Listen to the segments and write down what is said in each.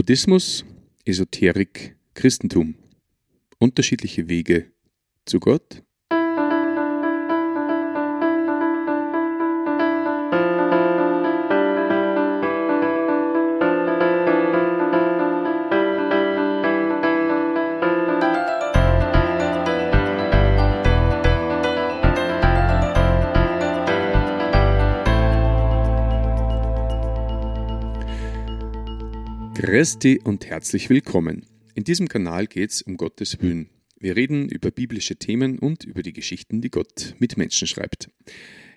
Buddhismus, Esoterik, Christentum. Unterschiedliche Wege zu Gott? Christi und herzlich willkommen. In diesem Kanal geht es um Gottes Willen. Wir reden über biblische Themen und über die Geschichten, die Gott mit Menschen schreibt.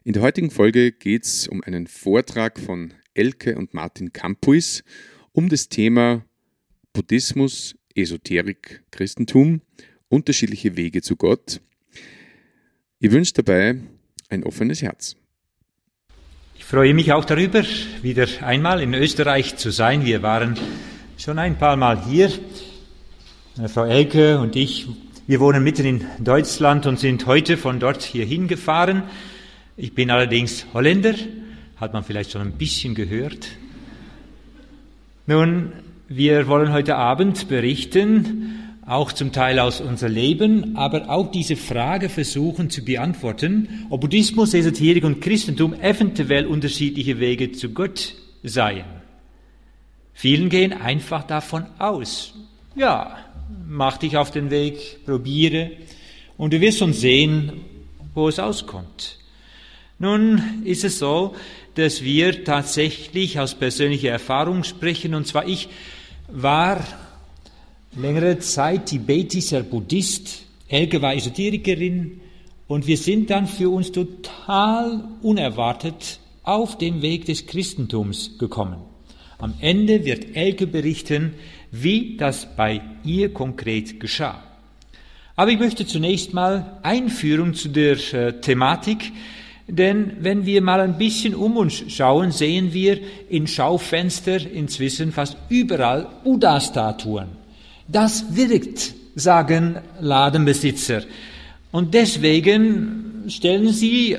In der heutigen Folge geht es um einen Vortrag von Elke und Martin Campuis um das Thema Buddhismus, Esoterik, Christentum, unterschiedliche Wege zu Gott. Ich wünsche dabei ein offenes Herz. Ich freue mich auch darüber, wieder einmal in Österreich zu sein. Wir waren schon ein paar Mal hier. Äh, Frau Elke und ich, wir wohnen mitten in Deutschland und sind heute von dort hierhin gefahren. Ich bin allerdings Holländer, hat man vielleicht schon ein bisschen gehört. Nun, wir wollen heute Abend berichten auch zum Teil aus unser Leben, aber auch diese Frage versuchen zu beantworten, ob Buddhismus, Esoterik und Christentum eventuell unterschiedliche Wege zu Gott seien. Vielen gehen einfach davon aus, ja, mach dich auf den Weg, probiere und du wirst schon sehen, wo es auskommt. Nun ist es so, dass wir tatsächlich aus persönlicher Erfahrung sprechen, und zwar ich war längere Zeit tibetischer Buddhist, Helge war Esoterikerin und wir sind dann für uns total unerwartet auf dem Weg des Christentums gekommen. Am Ende wird Elke berichten, wie das bei ihr konkret geschah. Aber ich möchte zunächst mal Einführung zu der äh, Thematik, denn wenn wir mal ein bisschen um uns schauen, sehen wir in Schaufenster inzwischen fast überall Buddha-Statuen. Das wirkt, sagen Ladenbesitzer. Und deswegen stellen sie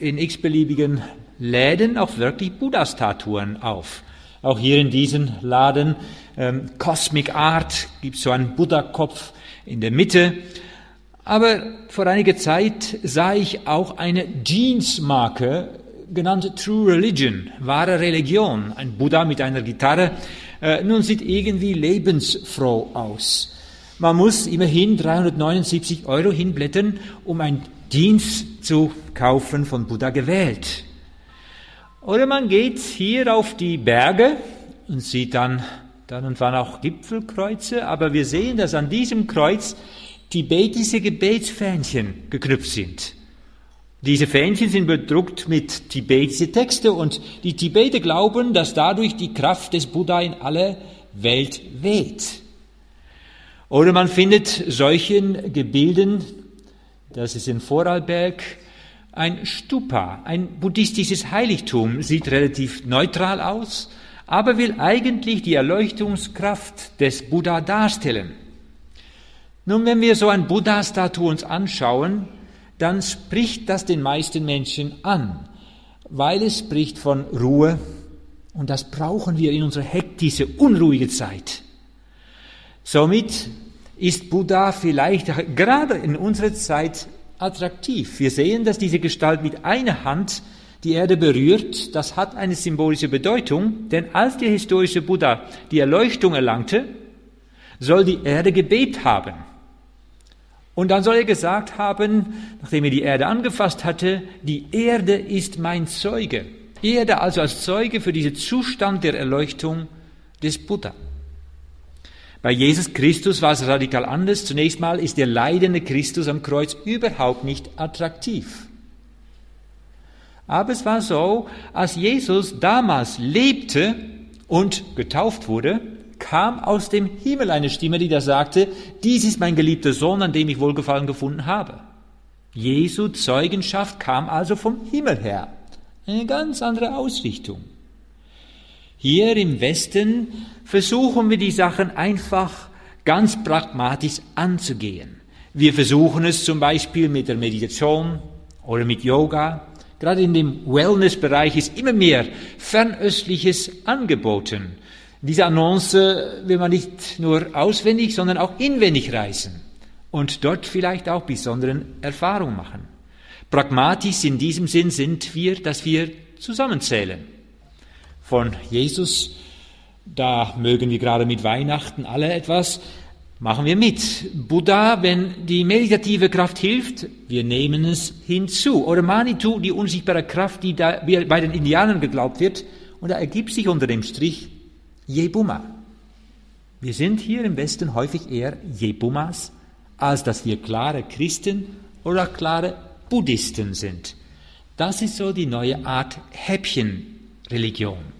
in x-beliebigen Läden auch wirklich Buddha-Statuen auf. Auch hier in diesem Laden ähm, Cosmic Art gibt so einen Buddha-Kopf in der Mitte. Aber vor einiger Zeit sah ich auch eine Jeans-Marke genannt True Religion, wahre Religion. Ein Buddha mit einer Gitarre äh, nun sieht irgendwie lebensfroh aus. Man muss immerhin 379 Euro hinblättern, um ein Dienst zu kaufen von Buddha gewählt. Oder man geht hier auf die Berge und sieht dann dann und wann auch Gipfelkreuze, aber wir sehen, dass an diesem Kreuz tibetische Gebetsfähnchen geknüpft sind. Diese Fähnchen sind bedruckt mit tibetischen Texten und die Tibeter glauben, dass dadurch die Kraft des Buddha in alle Welt weht. Oder man findet solchen Gebilden, das ist in Vorarlberg, ein Stupa, ein buddhistisches Heiligtum, sieht relativ neutral aus, aber will eigentlich die Erleuchtungskraft des Buddha darstellen. Nun, wenn wir so ein Buddha-Statue uns anschauen, dann spricht das den meisten Menschen an, weil es spricht von Ruhe und das brauchen wir in unserer hektische, unruhige Zeit. Somit ist Buddha vielleicht gerade in unserer Zeit attraktiv. Wir sehen, dass diese Gestalt mit einer Hand die Erde berührt. Das hat eine symbolische Bedeutung, denn als der historische Buddha die Erleuchtung erlangte, soll die Erde gebebt haben. Und dann soll er gesagt haben, nachdem er die Erde angefasst hatte, die Erde ist mein Zeuge. Erde also als Zeuge für diesen Zustand der Erleuchtung des Buddha. Bei Jesus Christus war es radikal anders. Zunächst mal ist der leidende Christus am Kreuz überhaupt nicht attraktiv. Aber es war so, als Jesus damals lebte und getauft wurde, kam aus dem Himmel eine Stimme, die da sagte, dies ist mein geliebter Sohn, an dem ich Wohlgefallen gefunden habe. Jesu Zeugenschaft kam also vom Himmel her. Eine ganz andere Ausrichtung. Hier im Westen versuchen wir die Sachen einfach ganz pragmatisch anzugehen. Wir versuchen es zum Beispiel mit der Meditation oder mit Yoga. Gerade in dem Wellness-Bereich ist immer mehr Fernöstliches angeboten. Diese Annonce will man nicht nur auswendig, sondern auch inwendig reißen und dort vielleicht auch besonderen Erfahrungen machen. Pragmatisch in diesem Sinn sind wir, dass wir zusammenzählen. Von Jesus, da mögen wir gerade mit Weihnachten alle etwas, machen wir mit. Buddha, wenn die meditative Kraft hilft, wir nehmen es hinzu. Oder Manitou, die unsichtbare Kraft, die da bei den Indianern geglaubt wird, und da ergibt sich unter dem Strich Jebuma. Wir sind hier im Westen häufig eher Jebumas, als dass wir klare Christen oder klare Buddhisten sind. Das ist so die neue Art Häppchenreligion.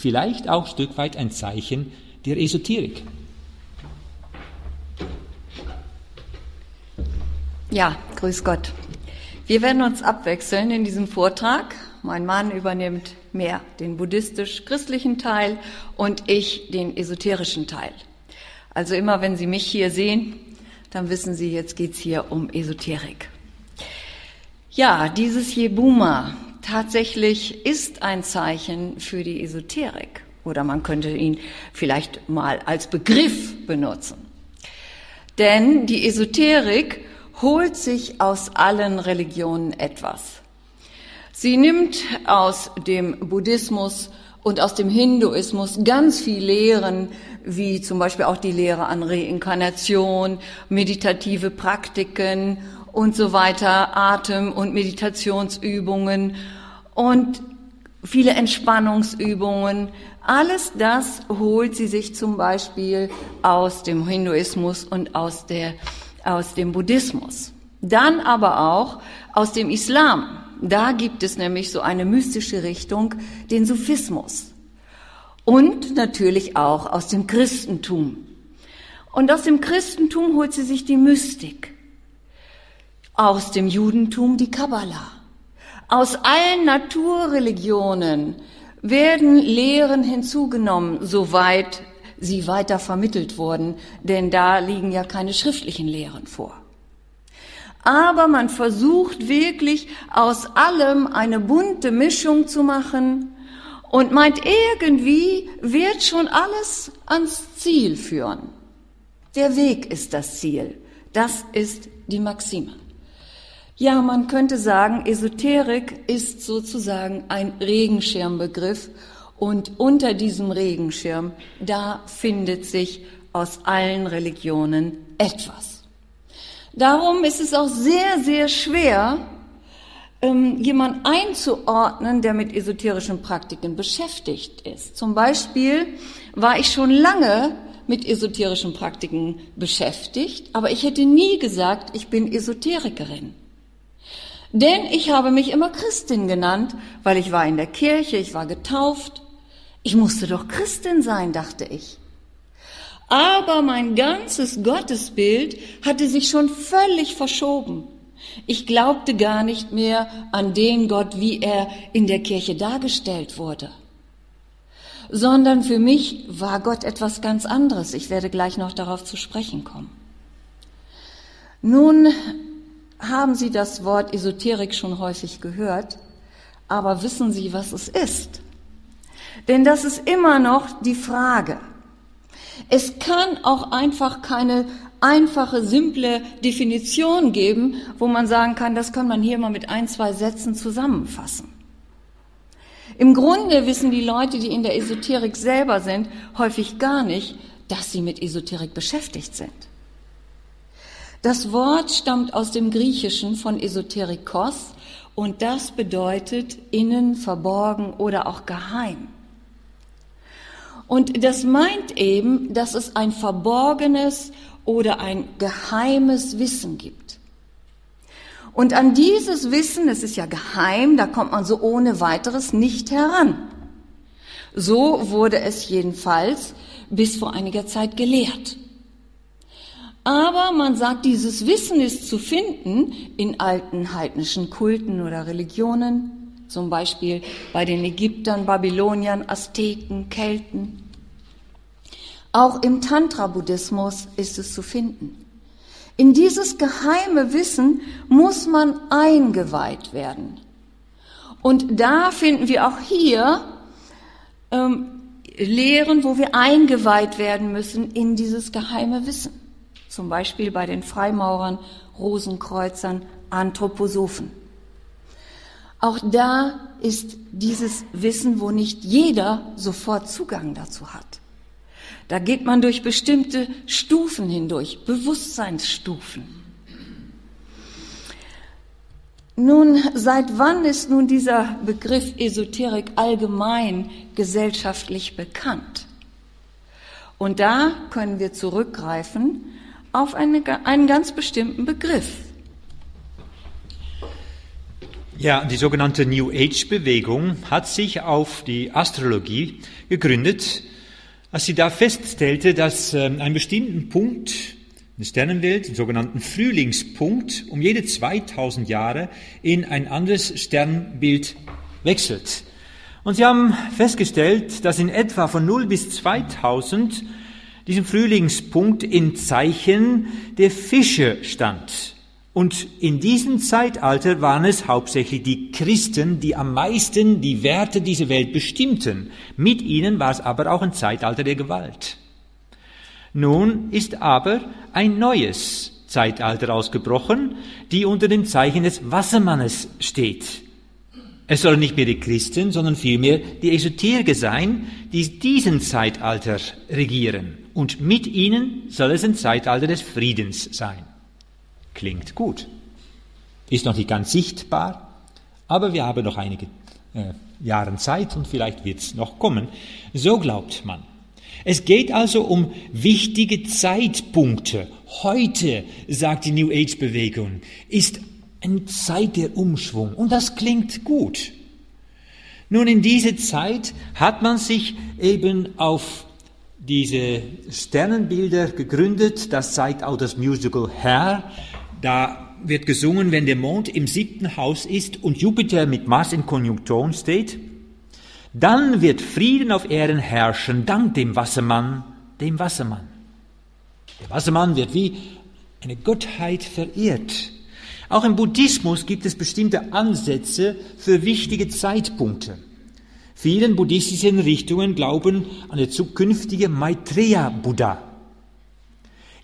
Vielleicht auch ein Stück weit ein Zeichen der Esoterik. Ja, grüß Gott. Wir werden uns abwechseln in diesem Vortrag. Mein Mann übernimmt mehr den buddhistisch-christlichen Teil und ich den esoterischen Teil. Also immer wenn Sie mich hier sehen, dann wissen Sie, jetzt geht's hier um Esoterik. Ja, dieses Jebuma tatsächlich ist ein Zeichen für die Esoterik. Oder man könnte ihn vielleicht mal als Begriff benutzen. Denn die Esoterik holt sich aus allen Religionen etwas. Sie nimmt aus dem Buddhismus und aus dem Hinduismus ganz viel Lehren, wie zum Beispiel auch die Lehre an Reinkarnation, meditative Praktiken und so weiter, Atem- und Meditationsübungen und viele Entspannungsübungen. Alles das holt sie sich zum Beispiel aus dem Hinduismus und aus der aus dem Buddhismus. Dann aber auch aus dem Islam. Da gibt es nämlich so eine mystische Richtung, den Sufismus. Und natürlich auch aus dem Christentum. Und aus dem Christentum holt sie sich die Mystik. Aus dem Judentum die Kabbala. Aus allen Naturreligionen werden Lehren hinzugenommen, soweit sie weiter vermittelt wurden, denn da liegen ja keine schriftlichen Lehren vor. Aber man versucht wirklich aus allem eine bunte Mischung zu machen und meint, irgendwie wird schon alles ans Ziel führen. Der Weg ist das Ziel. Das ist die Maxime. Ja, man könnte sagen, Esoterik ist sozusagen ein Regenschirmbegriff und unter diesem Regenschirm, da findet sich aus allen Religionen etwas. Darum ist es auch sehr, sehr schwer, ähm, jemand einzuordnen, der mit esoterischen Praktiken beschäftigt ist. Zum Beispiel war ich schon lange mit esoterischen Praktiken beschäftigt, aber ich hätte nie gesagt, ich bin Esoterikerin. Denn ich habe mich immer Christin genannt, weil ich war in der Kirche, ich war getauft, ich musste doch Christin sein, dachte ich. Aber mein ganzes Gottesbild hatte sich schon völlig verschoben. Ich glaubte gar nicht mehr an den Gott, wie er in der Kirche dargestellt wurde, sondern für mich war Gott etwas ganz anderes. Ich werde gleich noch darauf zu sprechen kommen. Nun haben Sie das Wort Esoterik schon häufig gehört, aber wissen Sie, was es ist? Denn das ist immer noch die Frage. Es kann auch einfach keine einfache, simple Definition geben, wo man sagen kann, das kann man hier mal mit ein, zwei Sätzen zusammenfassen. Im Grunde wissen die Leute, die in der Esoterik selber sind, häufig gar nicht, dass sie mit Esoterik beschäftigt sind. Das Wort stammt aus dem Griechischen von Esoterikos und das bedeutet innen, verborgen oder auch geheim. Und das meint eben, dass es ein verborgenes oder ein geheimes Wissen gibt. Und an dieses Wissen, es ist ja geheim, da kommt man so ohne weiteres nicht heran. So wurde es jedenfalls bis vor einiger Zeit gelehrt. Aber man sagt, dieses Wissen ist zu finden in alten heidnischen Kulten oder Religionen, zum Beispiel bei den Ägyptern, Babyloniern, Azteken, Kelten. Auch im Tantra-Buddhismus ist es zu finden. In dieses geheime Wissen muss man eingeweiht werden. Und da finden wir auch hier ähm, Lehren, wo wir eingeweiht werden müssen in dieses geheime Wissen. Zum Beispiel bei den Freimaurern, Rosenkreuzern, Anthroposophen. Auch da ist dieses Wissen, wo nicht jeder sofort Zugang dazu hat. Da geht man durch bestimmte Stufen hindurch, Bewusstseinsstufen. Nun, seit wann ist nun dieser Begriff Esoterik allgemein gesellschaftlich bekannt? Und da können wir zurückgreifen auf eine, einen ganz bestimmten Begriff, ja, die sogenannte New Age-Bewegung hat sich auf die Astrologie gegründet, als sie da feststellte, dass äh, ein bestimmten Punkt in der Sternenwelt, den sogenannten Frühlingspunkt, um jede 2000 Jahre in ein anderes Sternbild wechselt. Und sie haben festgestellt, dass in etwa von 0 bis 2000 diesem Frühlingspunkt in Zeichen der Fische stand. Und in diesem Zeitalter waren es hauptsächlich die Christen, die am meisten die Werte dieser Welt bestimmten. Mit ihnen war es aber auch ein Zeitalter der Gewalt. Nun ist aber ein neues Zeitalter ausgebrochen, die unter dem Zeichen des Wassermannes steht. Es sollen nicht mehr die Christen, sondern vielmehr die Esoteriker sein, die diesen Zeitalter regieren. Und mit ihnen soll es ein Zeitalter des Friedens sein. Klingt gut. Ist noch nicht ganz sichtbar, aber wir haben noch einige äh, Jahre Zeit und vielleicht wird es noch kommen. So glaubt man. Es geht also um wichtige Zeitpunkte. Heute, sagt die New Age Bewegung, ist eine Zeit der Umschwung und das klingt gut. Nun, in diese Zeit hat man sich eben auf diese Sternenbilder gegründet. Das zeigt auch das Musical Hair. Da wird gesungen, wenn der Mond im siebten Haus ist und Jupiter mit Mars in Konjunktion steht. Dann wird Frieden auf Erden herrschen, dank dem Wassermann, dem Wassermann. Der Wassermann wird wie eine Gottheit verehrt. Auch im Buddhismus gibt es bestimmte Ansätze für wichtige Zeitpunkte. Vielen buddhistischen Richtungen glauben an der zukünftige Maitreya-Buddha.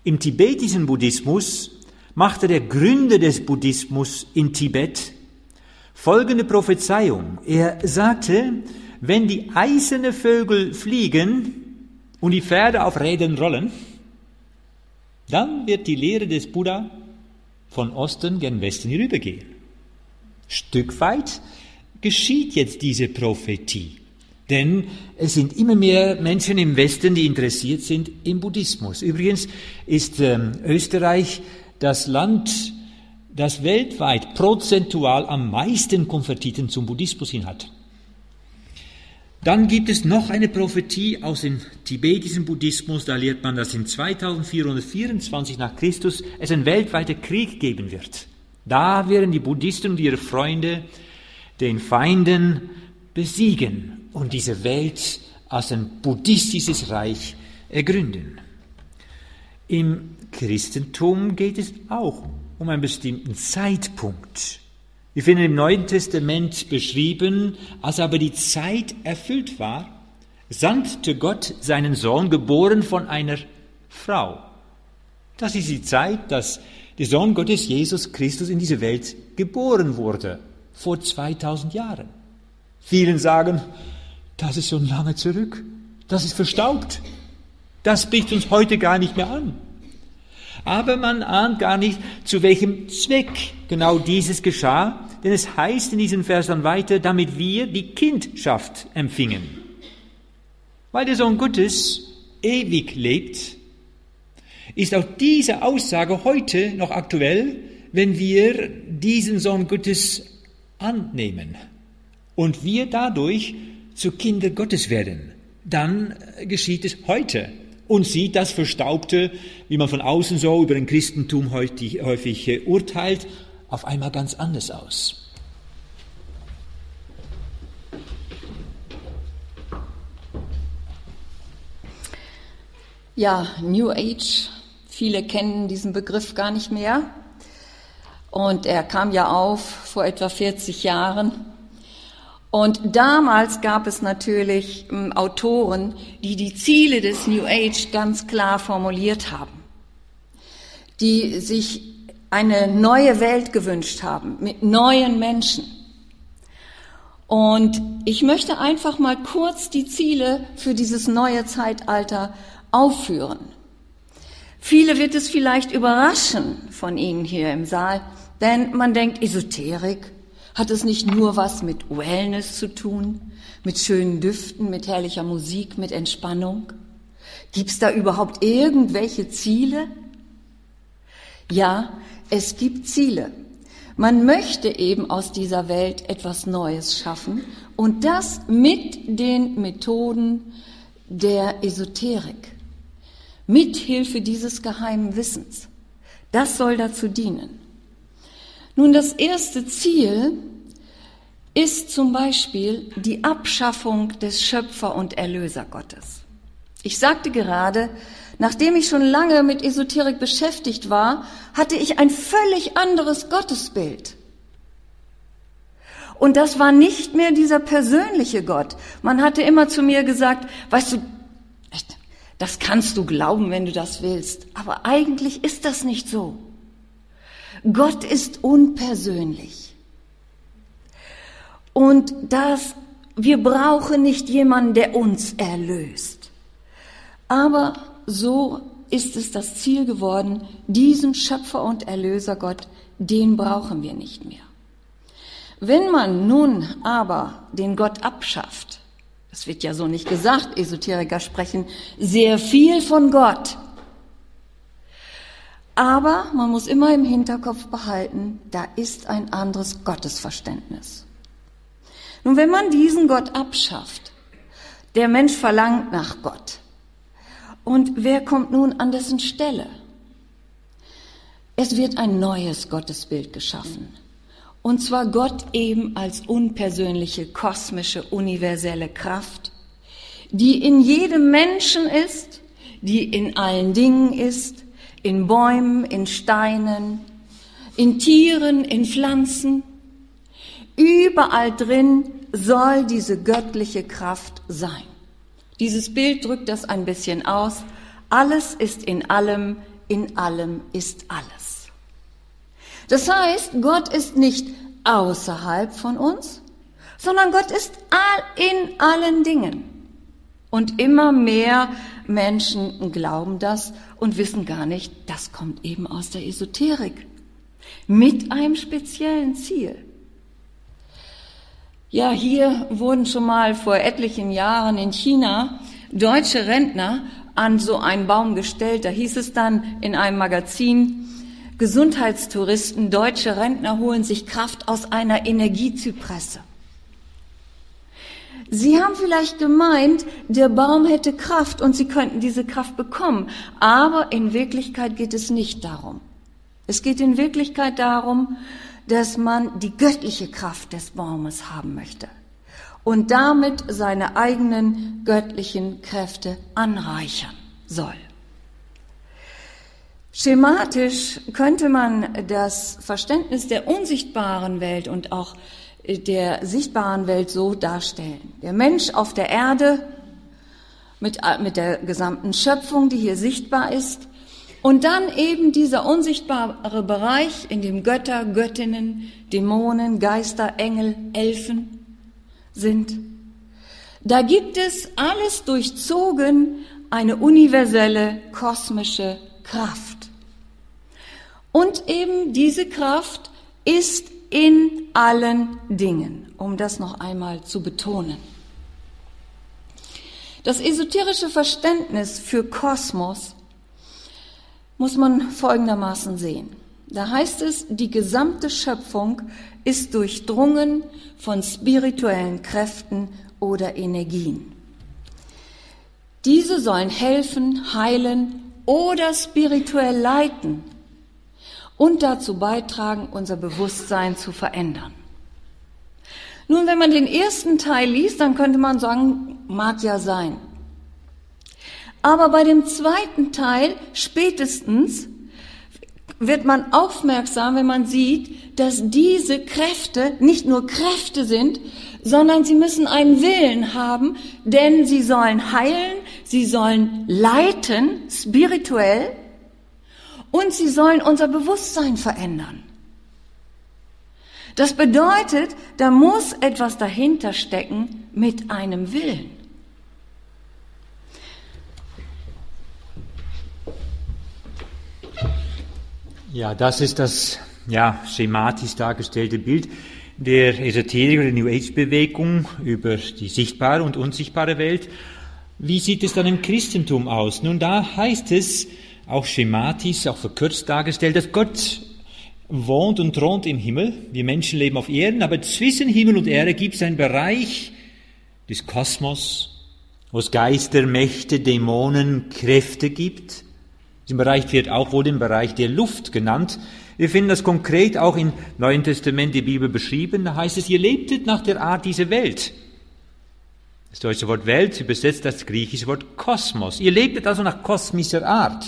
Im tibetischen Buddhismus machte der Gründer des Buddhismus in Tibet folgende Prophezeiung. Er sagte, wenn die eiserne Vögel fliegen und die Pferde auf Rädern rollen, dann wird die Lehre des Buddha von Osten gen Westen hinübergehen. Stück weit geschieht jetzt diese Prophetie. Denn es sind immer mehr Menschen im Westen, die interessiert sind im Buddhismus. Übrigens ist ähm, Österreich das Land, das weltweit prozentual am meisten Konvertiten zum Buddhismus hin hat. Dann gibt es noch eine Prophetie aus dem tibetischen Buddhismus, da lehrt man, dass in 2424 nach Christus es einen weltweiten Krieg geben wird. Da werden die Buddhisten und ihre Freunde den Feinden besiegen und diese Welt als ein buddhistisches Reich ergründen. Im Christentum geht es auch um einen bestimmten Zeitpunkt. Wir finden im Neuen Testament beschrieben, als aber die Zeit erfüllt war, sandte Gott seinen Sohn, geboren von einer Frau. Das ist die Zeit, dass der Sohn Gottes, Jesus Christus, in diese Welt geboren wurde, vor 2000 Jahren. Vielen sagen, das ist schon lange zurück, das ist verstaubt, das bricht uns heute gar nicht mehr an aber man ahnt gar nicht, zu welchem Zweck genau dieses geschah, denn es heißt in diesen Versen weiter, damit wir die Kindschaft empfingen. Weil der Sohn Gottes ewig lebt, ist auch diese Aussage heute noch aktuell, wenn wir diesen Sohn Gottes annehmen und wir dadurch zu Kinder Gottes werden. Dann geschieht es heute und sieht das Verstaubte, wie man von außen so über den Christentum häufig, häufig urteilt, auf einmal ganz anders aus. Ja, New Age, viele kennen diesen Begriff gar nicht mehr. Und er kam ja auf vor etwa 40 Jahren. Und damals gab es natürlich ähm, Autoren, die die Ziele des New Age ganz klar formuliert haben, die sich eine neue Welt gewünscht haben mit neuen Menschen. Und ich möchte einfach mal kurz die Ziele für dieses neue Zeitalter aufführen. Viele wird es vielleicht überraschen von Ihnen hier im Saal, denn man denkt, Esoterik, hat es nicht nur was mit Wellness zu tun, mit schönen Düften, mit herrlicher Musik, mit Entspannung? Gibt es da überhaupt irgendwelche Ziele? Ja, es gibt Ziele. Man möchte eben aus dieser Welt etwas Neues schaffen und das mit den Methoden der Esoterik, mit Hilfe dieses geheimen Wissens. Das soll dazu dienen. Nun, das erste Ziel ist zum Beispiel die Abschaffung des Schöpfer und Erlöser Gottes. Ich sagte gerade, nachdem ich schon lange mit Esoterik beschäftigt war, hatte ich ein völlig anderes Gottesbild. Und das war nicht mehr dieser persönliche Gott. Man hatte immer zu mir gesagt, weißt du, das kannst du glauben, wenn du das willst, aber eigentlich ist das nicht so. Gott ist unpersönlich. Und das, wir brauchen nicht jemanden, der uns erlöst. Aber so ist es das Ziel geworden, diesen Schöpfer und Erlöser Gott, den brauchen wir nicht mehr. Wenn man nun aber den Gott abschafft, das wird ja so nicht gesagt, Esoteriker sprechen sehr viel von Gott, aber man muss immer im Hinterkopf behalten, da ist ein anderes Gottesverständnis. Nun, wenn man diesen Gott abschafft, der Mensch verlangt nach Gott. Und wer kommt nun an dessen Stelle? Es wird ein neues Gottesbild geschaffen. Und zwar Gott eben als unpersönliche, kosmische, universelle Kraft, die in jedem Menschen ist, die in allen Dingen ist, in Bäumen, in Steinen, in Tieren, in Pflanzen. Überall drin soll diese göttliche Kraft sein. Dieses Bild drückt das ein bisschen aus. Alles ist in allem, in allem ist alles. Das heißt, Gott ist nicht außerhalb von uns, sondern Gott ist in allen Dingen. Und immer mehr Menschen glauben das und wissen gar nicht, das kommt eben aus der Esoterik. Mit einem speziellen Ziel. Ja, hier wurden schon mal vor etlichen Jahren in China deutsche Rentner an so einen Baum gestellt. Da hieß es dann in einem Magazin, Gesundheitstouristen, deutsche Rentner holen sich Kraft aus einer Energiezypresse. Sie haben vielleicht gemeint, der Baum hätte Kraft und Sie könnten diese Kraft bekommen. Aber in Wirklichkeit geht es nicht darum. Es geht in Wirklichkeit darum, dass man die göttliche Kraft des Baumes haben möchte und damit seine eigenen göttlichen Kräfte anreichern soll. Schematisch könnte man das Verständnis der unsichtbaren Welt und auch der sichtbaren Welt so darstellen. Der Mensch auf der Erde mit, mit der gesamten Schöpfung, die hier sichtbar ist, und dann eben dieser unsichtbare Bereich, in dem Götter, Göttinnen, Dämonen, Geister, Engel, Elfen sind. Da gibt es alles durchzogen eine universelle kosmische Kraft. Und eben diese Kraft ist in allen Dingen, um das noch einmal zu betonen. Das esoterische Verständnis für Kosmos muss man folgendermaßen sehen. Da heißt es, die gesamte Schöpfung ist durchdrungen von spirituellen Kräften oder Energien. Diese sollen helfen, heilen oder spirituell leiten und dazu beitragen, unser Bewusstsein zu verändern. Nun, wenn man den ersten Teil liest, dann könnte man sagen, mag ja sein. Aber bei dem zweiten Teil spätestens wird man aufmerksam, wenn man sieht, dass diese Kräfte nicht nur Kräfte sind, sondern sie müssen einen Willen haben, denn sie sollen heilen, sie sollen leiten, spirituell, und sie sollen unser Bewusstsein verändern. Das bedeutet, da muss etwas dahinter stecken mit einem Willen. Ja, das ist das ja, schematisch dargestellte Bild der Esoterik oder New Age Bewegung über die sichtbare und unsichtbare Welt. Wie sieht es dann im Christentum aus? Nun, da heißt es, auch schematisch, auch verkürzt dargestellt, dass Gott wohnt und thront im Himmel. Wir Menschen leben auf Erden, aber zwischen Himmel und Erde gibt es einen Bereich des Kosmos, wo es Geister, Mächte, Dämonen, Kräfte gibt. Dieser Bereich wird auch wohl den Bereich der Luft genannt. Wir finden das konkret auch im Neuen Testament die Bibel beschrieben. Da heißt es, ihr lebtet nach der Art dieser Welt. Das deutsche Wort Welt übersetzt das griechische Wort Kosmos. Ihr lebtet also nach kosmischer Art.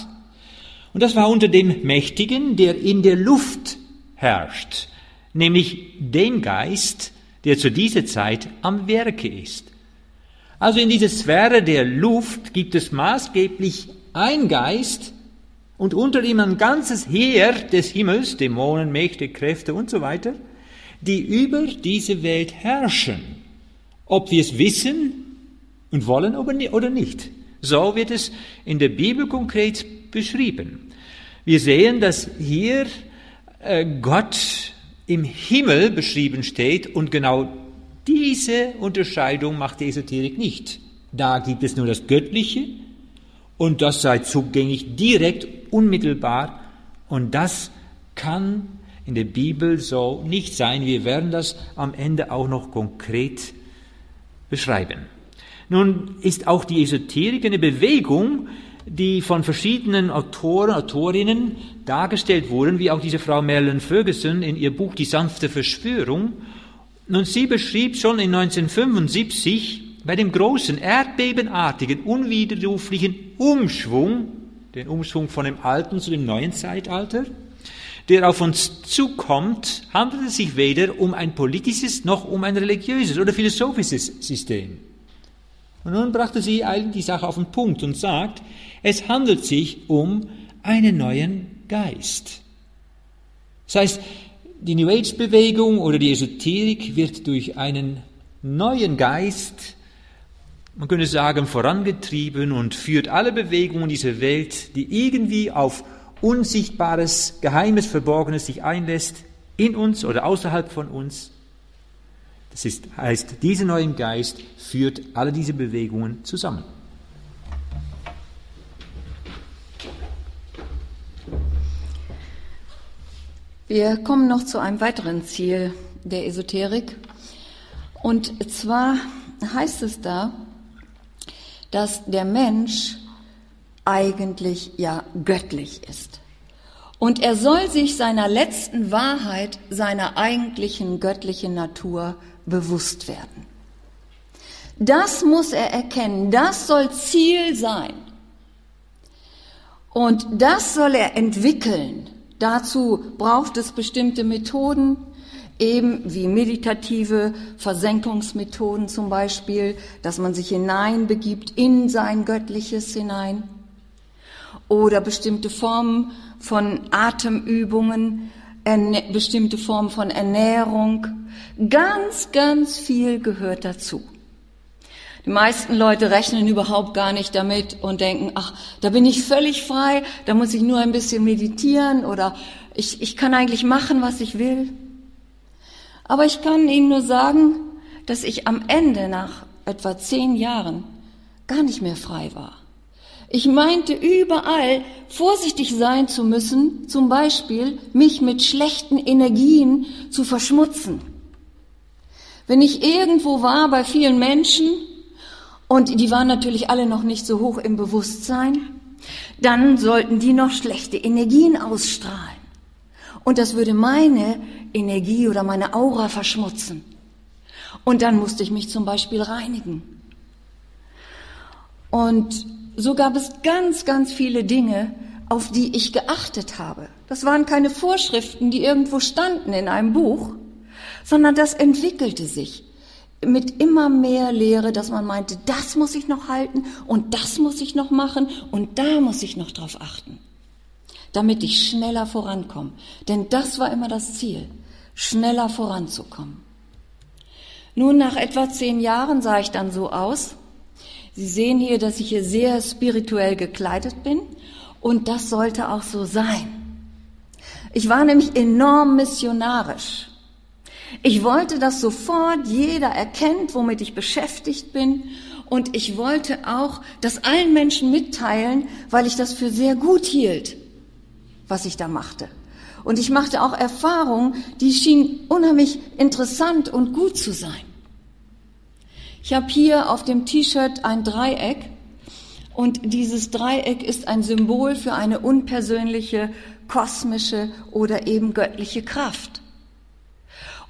Und das war unter dem Mächtigen, der in der Luft herrscht, nämlich dem Geist, der zu dieser Zeit am Werke ist. Also in dieser Sphäre der Luft gibt es maßgeblich ein Geist und unter ihm ein ganzes Heer des Himmels, Dämonen, Mächte, Kräfte und so weiter, die über diese Welt herrschen, ob wir es wissen und wollen oder nicht. So wird es in der Bibel konkret beschrieben. Wir sehen, dass hier äh, Gott im Himmel beschrieben steht und genau diese Unterscheidung macht die Esoterik nicht. Da gibt es nur das Göttliche und das sei zugänglich direkt, unmittelbar und das kann in der Bibel so nicht sein. Wir werden das am Ende auch noch konkret beschreiben. Nun ist auch die Esoterik eine Bewegung, die von verschiedenen Autoren, Autorinnen dargestellt wurden, wie auch diese Frau Marilyn Ferguson in ihr Buch Die sanfte Verschwörung. Und sie beschrieb schon in 1975 bei dem großen, erdbebenartigen, unwiderruflichen Umschwung, den Umschwung von dem alten zu dem neuen Zeitalter, der auf uns zukommt, handelt es sich weder um ein politisches noch um ein religiöses oder philosophisches System. Und nun brachte sie die Sache auf den Punkt und sagt, es handelt sich um einen neuen Geist. Das heißt, die New Age-Bewegung oder die Esoterik wird durch einen neuen Geist, man könnte sagen, vorangetrieben und führt alle Bewegungen dieser Welt, die irgendwie auf Unsichtbares, Geheimes, Verborgenes sich einlässt, in uns oder außerhalb von uns, das ist, heißt, dieser neue Geist führt alle diese Bewegungen zusammen. Wir kommen noch zu einem weiteren Ziel der Esoterik. Und zwar heißt es da, dass der Mensch eigentlich ja göttlich ist. Und er soll sich seiner letzten Wahrheit, seiner eigentlichen göttlichen Natur bewusst werden. Das muss er erkennen, das soll Ziel sein. Und das soll er entwickeln. Dazu braucht es bestimmte Methoden, eben wie meditative Versenkungsmethoden zum Beispiel, dass man sich hineinbegibt in sein Göttliches hinein. Oder bestimmte Formen von Atemübungen, bestimmte Formen von Ernährung. Ganz, ganz viel gehört dazu. Die meisten Leute rechnen überhaupt gar nicht damit und denken, ach, da bin ich völlig frei, da muss ich nur ein bisschen meditieren oder ich, ich kann eigentlich machen, was ich will. Aber ich kann Ihnen nur sagen, dass ich am Ende nach etwa zehn Jahren gar nicht mehr frei war. Ich meinte überall vorsichtig sein zu müssen, zum Beispiel mich mit schlechten Energien zu verschmutzen. Wenn ich irgendwo war bei vielen Menschen, und die waren natürlich alle noch nicht so hoch im Bewusstsein, dann sollten die noch schlechte Energien ausstrahlen. Und das würde meine Energie oder meine Aura verschmutzen. Und dann musste ich mich zum Beispiel reinigen. Und so gab es ganz, ganz viele Dinge, auf die ich geachtet habe. Das waren keine Vorschriften, die irgendwo standen in einem Buch, sondern das entwickelte sich mit immer mehr Lehre, dass man meinte, das muss ich noch halten und das muss ich noch machen und da muss ich noch drauf achten, damit ich schneller vorankomme. Denn das war immer das Ziel, schneller voranzukommen. Nun, nach etwa zehn Jahren sah ich dann so aus. Sie sehen hier, dass ich hier sehr spirituell gekleidet bin und das sollte auch so sein. Ich war nämlich enorm missionarisch. Ich wollte, dass sofort jeder erkennt, womit ich beschäftigt bin. Und ich wollte auch das allen Menschen mitteilen, weil ich das für sehr gut hielt, was ich da machte. Und ich machte auch Erfahrungen, die schienen unheimlich interessant und gut zu sein. Ich habe hier auf dem T-Shirt ein Dreieck und dieses Dreieck ist ein Symbol für eine unpersönliche, kosmische oder eben göttliche Kraft.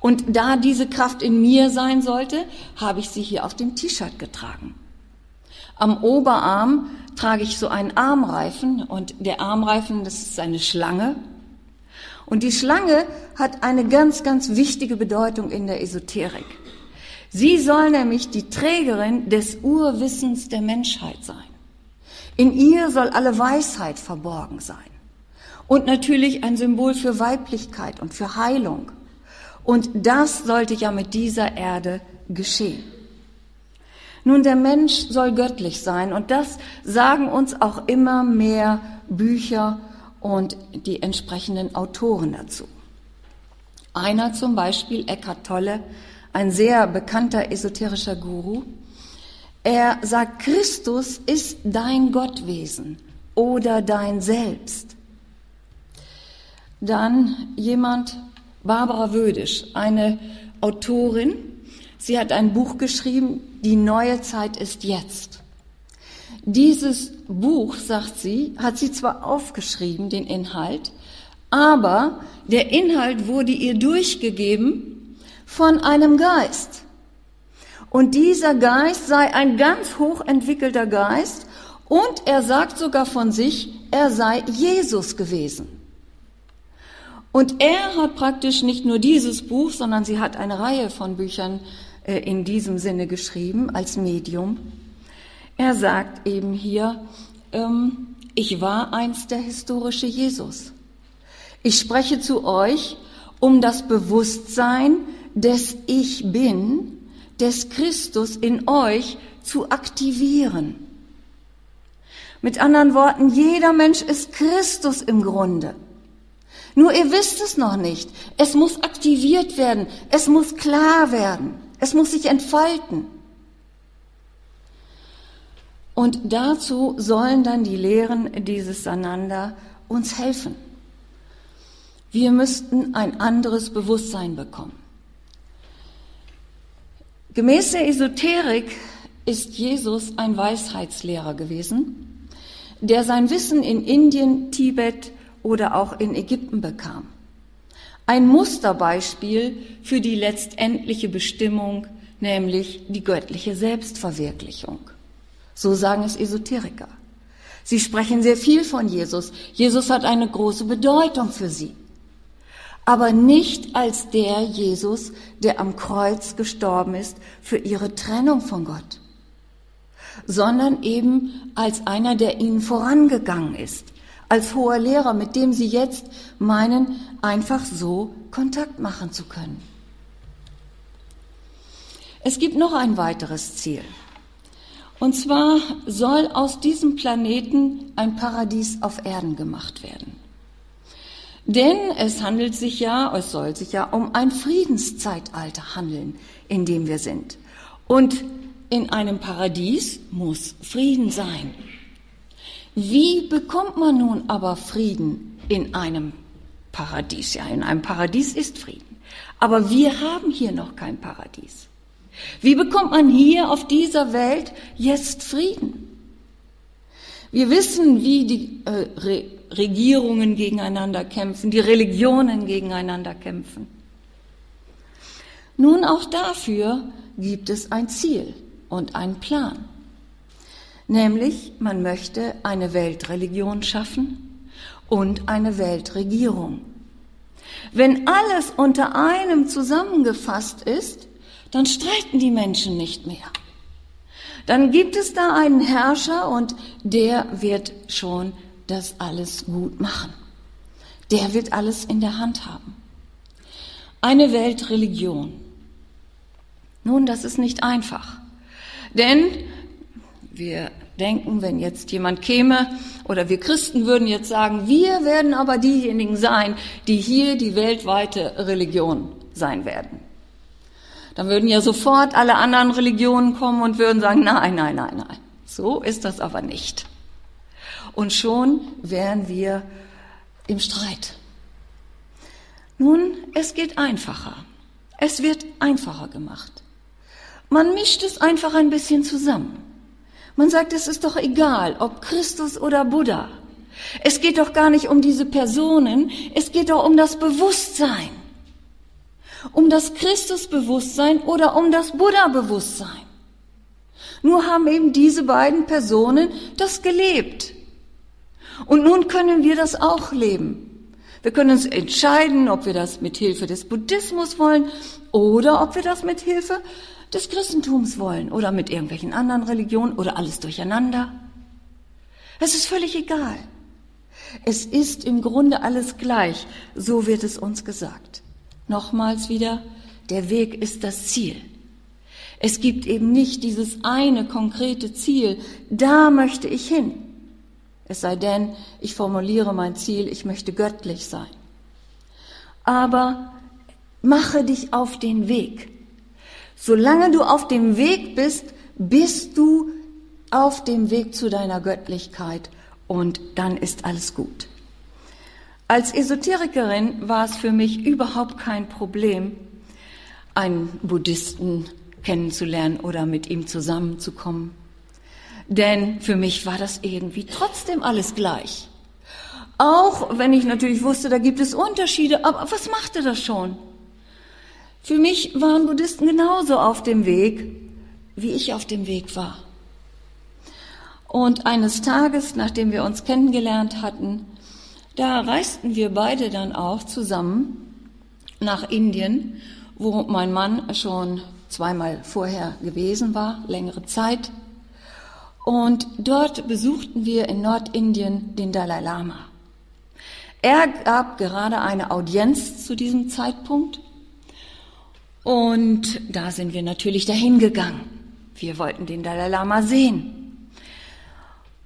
Und da diese Kraft in mir sein sollte, habe ich sie hier auf dem T-Shirt getragen. Am Oberarm trage ich so einen Armreifen und der Armreifen, das ist eine Schlange. Und die Schlange hat eine ganz, ganz wichtige Bedeutung in der Esoterik. Sie soll nämlich die Trägerin des Urwissens der Menschheit sein. In ihr soll alle Weisheit verborgen sein. Und natürlich ein Symbol für Weiblichkeit und für Heilung. Und das sollte ja mit dieser Erde geschehen. Nun, der Mensch soll göttlich sein und das sagen uns auch immer mehr Bücher und die entsprechenden Autoren dazu. Einer zum Beispiel, Eckhart Tolle, ein sehr bekannter esoterischer Guru, er sagt, Christus ist dein Gottwesen oder dein Selbst. Dann jemand, Barbara Wödisch, eine Autorin. Sie hat ein Buch geschrieben, Die neue Zeit ist jetzt. Dieses Buch, sagt sie, hat sie zwar aufgeschrieben, den Inhalt, aber der Inhalt wurde ihr durchgegeben von einem Geist. Und dieser Geist sei ein ganz hochentwickelter Geist und er sagt sogar von sich, er sei Jesus gewesen. Und er hat praktisch nicht nur dieses Buch, sondern sie hat eine Reihe von Büchern äh, in diesem Sinne geschrieben als Medium. Er sagt eben hier, ähm, ich war einst der historische Jesus. Ich spreche zu euch, um das Bewusstsein des Ich bin, des Christus in euch zu aktivieren. Mit anderen Worten, jeder Mensch ist Christus im Grunde. Nur ihr wisst es noch nicht. Es muss aktiviert werden. Es muss klar werden. Es muss sich entfalten. Und dazu sollen dann die Lehren dieses Sananda uns helfen. Wir müssten ein anderes Bewusstsein bekommen. Gemäß der Esoterik ist Jesus ein Weisheitslehrer gewesen, der sein Wissen in Indien, Tibet oder auch in Ägypten bekam. Ein Musterbeispiel für die letztendliche Bestimmung, nämlich die göttliche Selbstverwirklichung. So sagen es Esoteriker. Sie sprechen sehr viel von Jesus. Jesus hat eine große Bedeutung für sie. Aber nicht als der Jesus, der am Kreuz gestorben ist für ihre Trennung von Gott, sondern eben als einer, der ihnen vorangegangen ist, als hoher Lehrer, mit dem Sie jetzt meinen, einfach so Kontakt machen zu können. Es gibt noch ein weiteres Ziel. Und zwar soll aus diesem Planeten ein Paradies auf Erden gemacht werden. Denn es handelt sich ja, es soll sich ja um ein Friedenszeitalter handeln, in dem wir sind. Und in einem Paradies muss Frieden sein. Wie bekommt man nun aber Frieden in einem Paradies? Ja, in einem Paradies ist Frieden. Aber wir haben hier noch kein Paradies. Wie bekommt man hier auf dieser Welt jetzt Frieden? Wir wissen, wie die äh, Regierungen gegeneinander kämpfen, die Religionen gegeneinander kämpfen. Nun, auch dafür gibt es ein Ziel und einen Plan. Nämlich, man möchte eine Weltreligion schaffen und eine Weltregierung. Wenn alles unter einem zusammengefasst ist, dann streiten die Menschen nicht mehr. Dann gibt es da einen Herrscher und der wird schon das alles gut machen. Der wird alles in der Hand haben. Eine Weltreligion. Nun, das ist nicht einfach. Denn wir denken, wenn jetzt jemand käme oder wir Christen würden jetzt sagen, wir werden aber diejenigen sein, die hier die weltweite Religion sein werden. Dann würden ja sofort alle anderen Religionen kommen und würden sagen, nein, nein, nein, nein. So ist das aber nicht. Und schon wären wir im Streit. Nun, es geht einfacher. Es wird einfacher gemacht. Man mischt es einfach ein bisschen zusammen. Man sagt, es ist doch egal, ob Christus oder Buddha. Es geht doch gar nicht um diese Personen, es geht doch um das Bewusstsein. Um das Christusbewusstsein oder um das Buddha-Bewusstsein. Nur haben eben diese beiden Personen das gelebt. Und nun können wir das auch leben. Wir können uns entscheiden, ob wir das mit Hilfe des Buddhismus wollen oder ob wir das mit Hilfe des Christentums wollen oder mit irgendwelchen anderen Religionen oder alles durcheinander. Es ist völlig egal. Es ist im Grunde alles gleich, so wird es uns gesagt. Nochmals wieder, der Weg ist das Ziel. Es gibt eben nicht dieses eine konkrete Ziel, da möchte ich hin. Es sei denn, ich formuliere mein Ziel, ich möchte göttlich sein. Aber mache dich auf den Weg. Solange du auf dem Weg bist, bist du auf dem Weg zu deiner Göttlichkeit und dann ist alles gut. Als Esoterikerin war es für mich überhaupt kein Problem, einen Buddhisten kennenzulernen oder mit ihm zusammenzukommen. Denn für mich war das irgendwie trotzdem alles gleich. Auch wenn ich natürlich wusste, da gibt es Unterschiede, aber was machte das schon? Für mich waren Buddhisten genauso auf dem Weg, wie ich auf dem Weg war. Und eines Tages, nachdem wir uns kennengelernt hatten, da reisten wir beide dann auch zusammen nach Indien, wo mein Mann schon zweimal vorher gewesen war, längere Zeit. Und dort besuchten wir in Nordindien den Dalai Lama. Er gab gerade eine Audienz zu diesem Zeitpunkt und da sind wir natürlich dahin gegangen. Wir wollten den Dalai Lama sehen.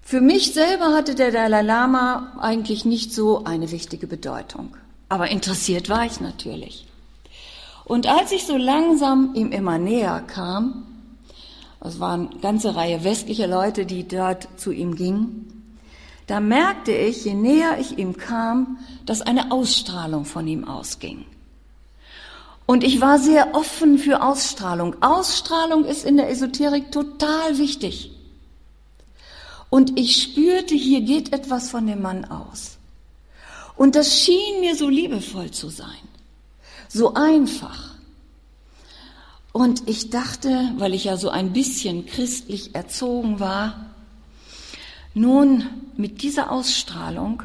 Für mich selber hatte der Dalai Lama eigentlich nicht so eine wichtige Bedeutung. Aber interessiert war ich natürlich. Und als ich so langsam ihm immer näher kam, es waren eine ganze Reihe westlicher Leute, die dort zu ihm gingen, da merkte ich, je näher ich ihm kam, dass eine Ausstrahlung von ihm ausging. Und ich war sehr offen für Ausstrahlung. Ausstrahlung ist in der Esoterik total wichtig. Und ich spürte, hier geht etwas von dem Mann aus. Und das schien mir so liebevoll zu sein, so einfach. Und ich dachte, weil ich ja so ein bisschen christlich erzogen war, nun mit dieser Ausstrahlung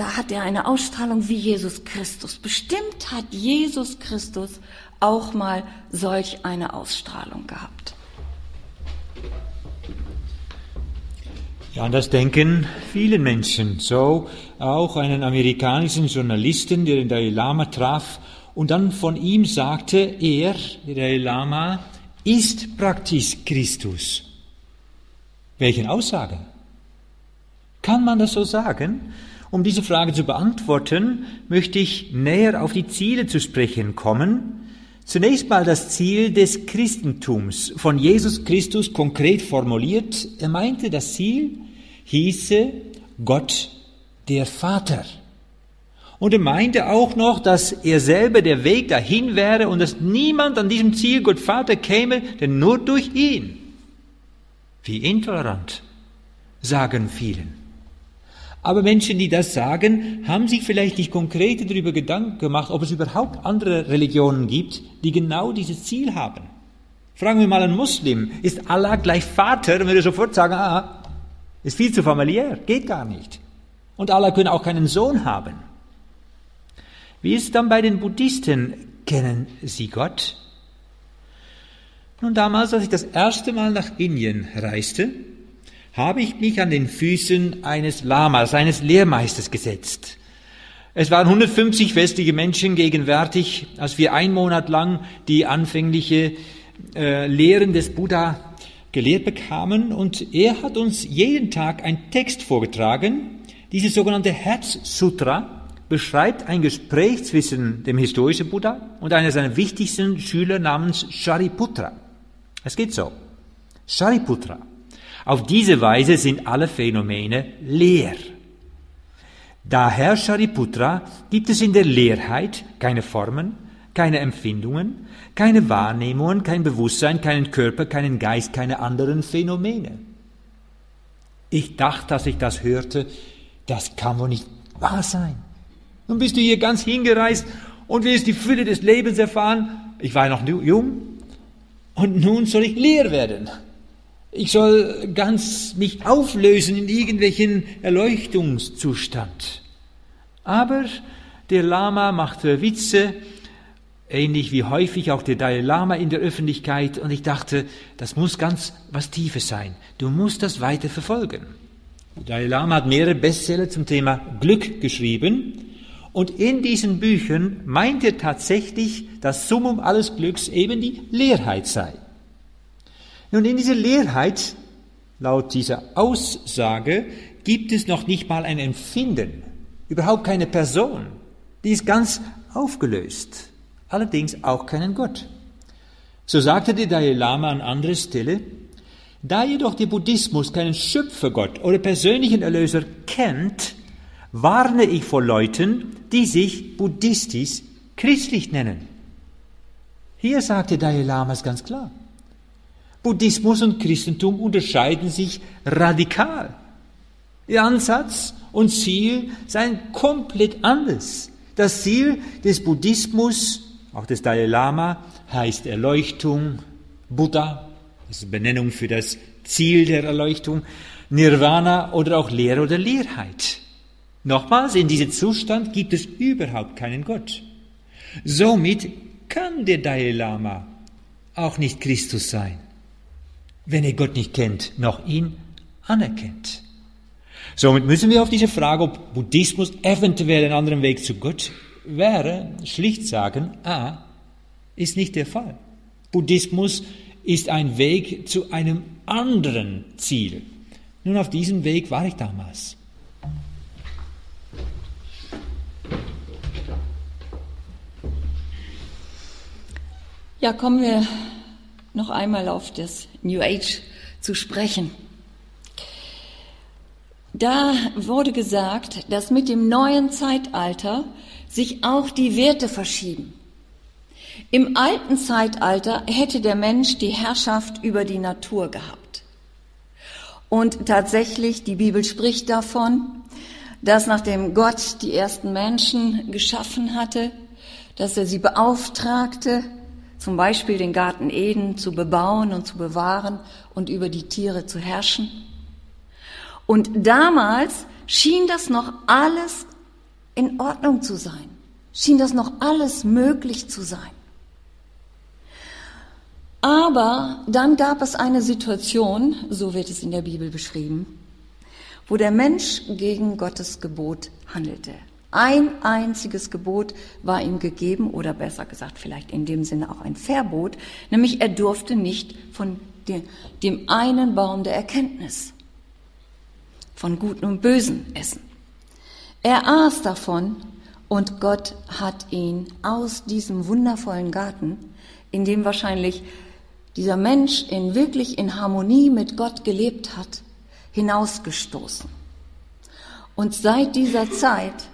da hat er eine Ausstrahlung wie Jesus Christus. Bestimmt hat Jesus Christus auch mal solch eine Ausstrahlung gehabt. Ja, und das denken viele Menschen. So auch einen amerikanischen Journalisten, der den Dalai Lama traf und dann von ihm sagte, er, der Dalai Lama, ist praktisch Christus. Welchen Aussage? Kann man das so sagen? Um diese Frage zu beantworten, möchte ich näher auf die Ziele zu sprechen kommen. Zunächst mal das Ziel des Christentums, von Jesus Christus konkret formuliert. Er meinte, das Ziel hieße Gott der Vater. Und er meinte auch noch, dass er selber der Weg dahin wäre und dass niemand an diesem Ziel Gott Vater käme, denn nur durch ihn. Wie intolerant, sagen vielen. Aber Menschen, die das sagen, haben sich vielleicht nicht konkret darüber Gedanken gemacht, ob es überhaupt andere Religionen gibt, die genau dieses Ziel haben. Fragen wir mal einen Muslim, ist Allah gleich Vater? Dann würde er sofort sagen, ah, ist viel zu familiär, geht gar nicht. Und Allah können auch keinen Sohn haben. Wie ist es dann bei den Buddhisten? Kennen sie Gott? Nun, damals, als ich das erste Mal nach Indien reiste, habe ich mich an den Füßen eines Lamas, eines Lehrmeisters gesetzt. Es waren 150 westliche Menschen gegenwärtig, als wir ein Monat lang die anfängliche äh, Lehren des Buddha gelehrt bekamen und er hat uns jeden Tag einen Text vorgetragen. Dieses sogenannte Herzsutra beschreibt ein Gespräch zwischen dem historischen Buddha und einer seiner wichtigsten Schüler namens Shariputra. Es geht so. Shariputra. Auf diese Weise sind alle Phänomene leer. Daher, Shariputra, gibt es in der Leerheit keine Formen, keine Empfindungen, keine Wahrnehmungen, kein Bewusstsein, keinen Körper, keinen Geist, keine anderen Phänomene. Ich dachte, als ich das hörte, das kann wohl nicht wahr sein. Nun bist du hier ganz hingereist und willst die Fülle des Lebens erfahren. Ich war noch jung und nun soll ich leer werden. Ich soll ganz mich auflösen in irgendwelchen Erleuchtungszustand. Aber der Lama machte Witze, ähnlich wie häufig auch der Dalai Lama in der Öffentlichkeit, und ich dachte, das muss ganz was Tiefes sein. Du musst das weiter verfolgen. Der Dalai Lama hat mehrere Bestseller zum Thema Glück geschrieben, und in diesen Büchern meint er tatsächlich, dass Summum alles Glücks eben die Leerheit sei. Nun, in dieser Leerheit, laut dieser Aussage, gibt es noch nicht mal ein Empfinden, überhaupt keine Person. Die ist ganz aufgelöst, allerdings auch keinen Gott. So sagte der Dalai Lama an anderer Stelle, da jedoch der Buddhismus keinen Schöpfergott oder persönlichen Erlöser kennt, warne ich vor Leuten, die sich buddhistisch christlich nennen. Hier sagte Dalai Lama es ganz klar. Buddhismus und Christentum unterscheiden sich radikal. Ihr Ansatz und Ziel seien komplett anders. Das Ziel des Buddhismus, auch des Dalai Lama, heißt Erleuchtung, Buddha, das ist Benennung für das Ziel der Erleuchtung, Nirvana oder auch Lehre oder Leerheit. Nochmals, in diesem Zustand gibt es überhaupt keinen Gott. Somit kann der Dalai Lama auch nicht Christus sein wenn er Gott nicht kennt, noch ihn anerkennt. Somit müssen wir auf diese Frage, ob Buddhismus eventuell ein anderer Weg zu Gott wäre, schlicht sagen, a, ist nicht der Fall. Buddhismus ist ein Weg zu einem anderen Ziel. Nun, auf diesem Weg war ich damals. Ja, kommen wir noch einmal auf das New Age zu sprechen. Da wurde gesagt, dass mit dem neuen Zeitalter sich auch die Werte verschieben. Im alten Zeitalter hätte der Mensch die Herrschaft über die Natur gehabt. Und tatsächlich, die Bibel spricht davon, dass nachdem Gott die ersten Menschen geschaffen hatte, dass er sie beauftragte, zum Beispiel den Garten Eden zu bebauen und zu bewahren und über die Tiere zu herrschen. Und damals schien das noch alles in Ordnung zu sein, schien das noch alles möglich zu sein. Aber dann gab es eine Situation, so wird es in der Bibel beschrieben, wo der Mensch gegen Gottes Gebot handelte. Ein einziges Gebot war ihm gegeben, oder besser gesagt vielleicht in dem Sinne auch ein Verbot, nämlich er durfte nicht von dem einen Baum der Erkenntnis, von Guten und Bösen essen. Er aß davon und Gott hat ihn aus diesem wundervollen Garten, in dem wahrscheinlich dieser Mensch in wirklich in Harmonie mit Gott gelebt hat, hinausgestoßen. Und seit dieser Zeit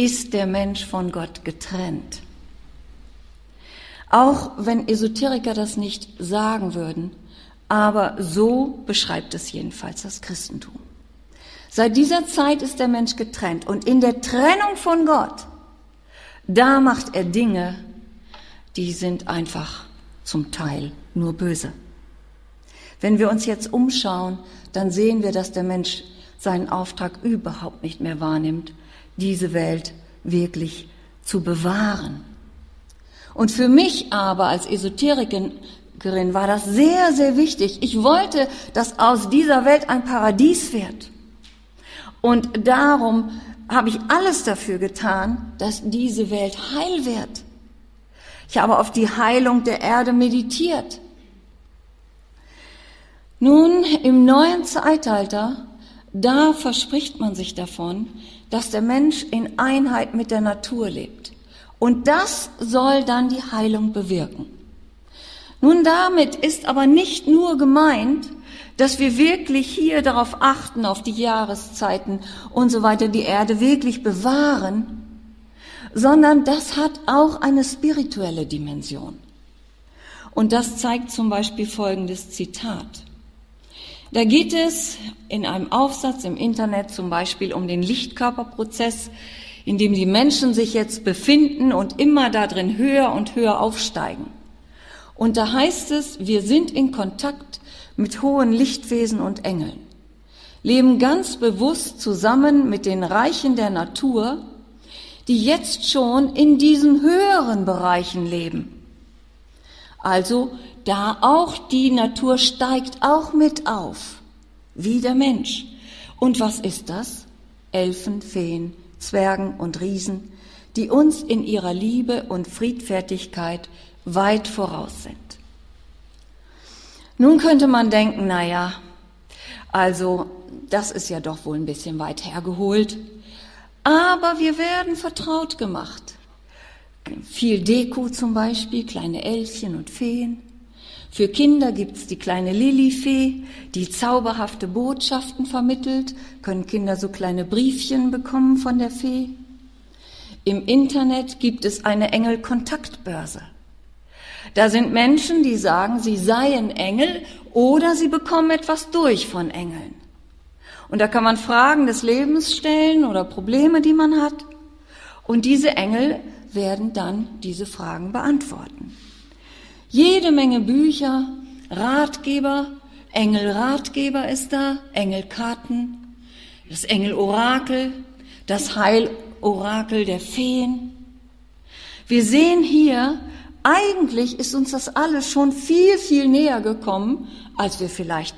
ist der Mensch von Gott getrennt. Auch wenn Esoteriker das nicht sagen würden, aber so beschreibt es jedenfalls das Christentum. Seit dieser Zeit ist der Mensch getrennt und in der Trennung von Gott, da macht er Dinge, die sind einfach zum Teil nur böse. Wenn wir uns jetzt umschauen, dann sehen wir, dass der Mensch seinen Auftrag überhaupt nicht mehr wahrnimmt diese Welt wirklich zu bewahren. Und für mich aber als Esoterikerin war das sehr, sehr wichtig. Ich wollte, dass aus dieser Welt ein Paradies wird. Und darum habe ich alles dafür getan, dass diese Welt heil wird. Ich habe auf die Heilung der Erde meditiert. Nun, im neuen Zeitalter, da verspricht man sich davon, dass der Mensch in Einheit mit der Natur lebt. Und das soll dann die Heilung bewirken. Nun, damit ist aber nicht nur gemeint, dass wir wirklich hier darauf achten, auf die Jahreszeiten und so weiter, die Erde wirklich bewahren, sondern das hat auch eine spirituelle Dimension. Und das zeigt zum Beispiel folgendes Zitat. Da geht es in einem Aufsatz im Internet zum Beispiel um den Lichtkörperprozess, in dem die Menschen sich jetzt befinden und immer darin höher und höher aufsteigen. Und da heißt es, wir sind in Kontakt mit hohen Lichtwesen und Engeln, leben ganz bewusst zusammen mit den Reichen der Natur, die jetzt schon in diesen höheren Bereichen leben. Also da auch die Natur steigt auch mit auf, wie der Mensch. Und was ist das? Elfen, Feen, Zwergen und Riesen, die uns in ihrer Liebe und Friedfertigkeit weit voraus sind. Nun könnte man denken, na ja, also das ist ja doch wohl ein bisschen weit hergeholt, aber wir werden vertraut gemacht. Viel Deko zum Beispiel, kleine Elfchen und Feen. Für Kinder gibt's die kleine Lilifee, die zauberhafte Botschaften vermittelt, können Kinder so kleine Briefchen bekommen von der Fee. Im Internet gibt es eine Engel-Kontaktbörse. Da sind Menschen, die sagen, sie seien Engel oder sie bekommen etwas durch von Engeln. Und da kann man Fragen des Lebens stellen oder Probleme, die man hat. Und diese Engel werden dann diese Fragen beantworten. Jede Menge Bücher, Ratgeber, Engelratgeber ist da, Engelkarten, das Engelorakel, das Heilorakel der Feen. Wir sehen hier, eigentlich ist uns das alles schon viel, viel näher gekommen, als wir vielleicht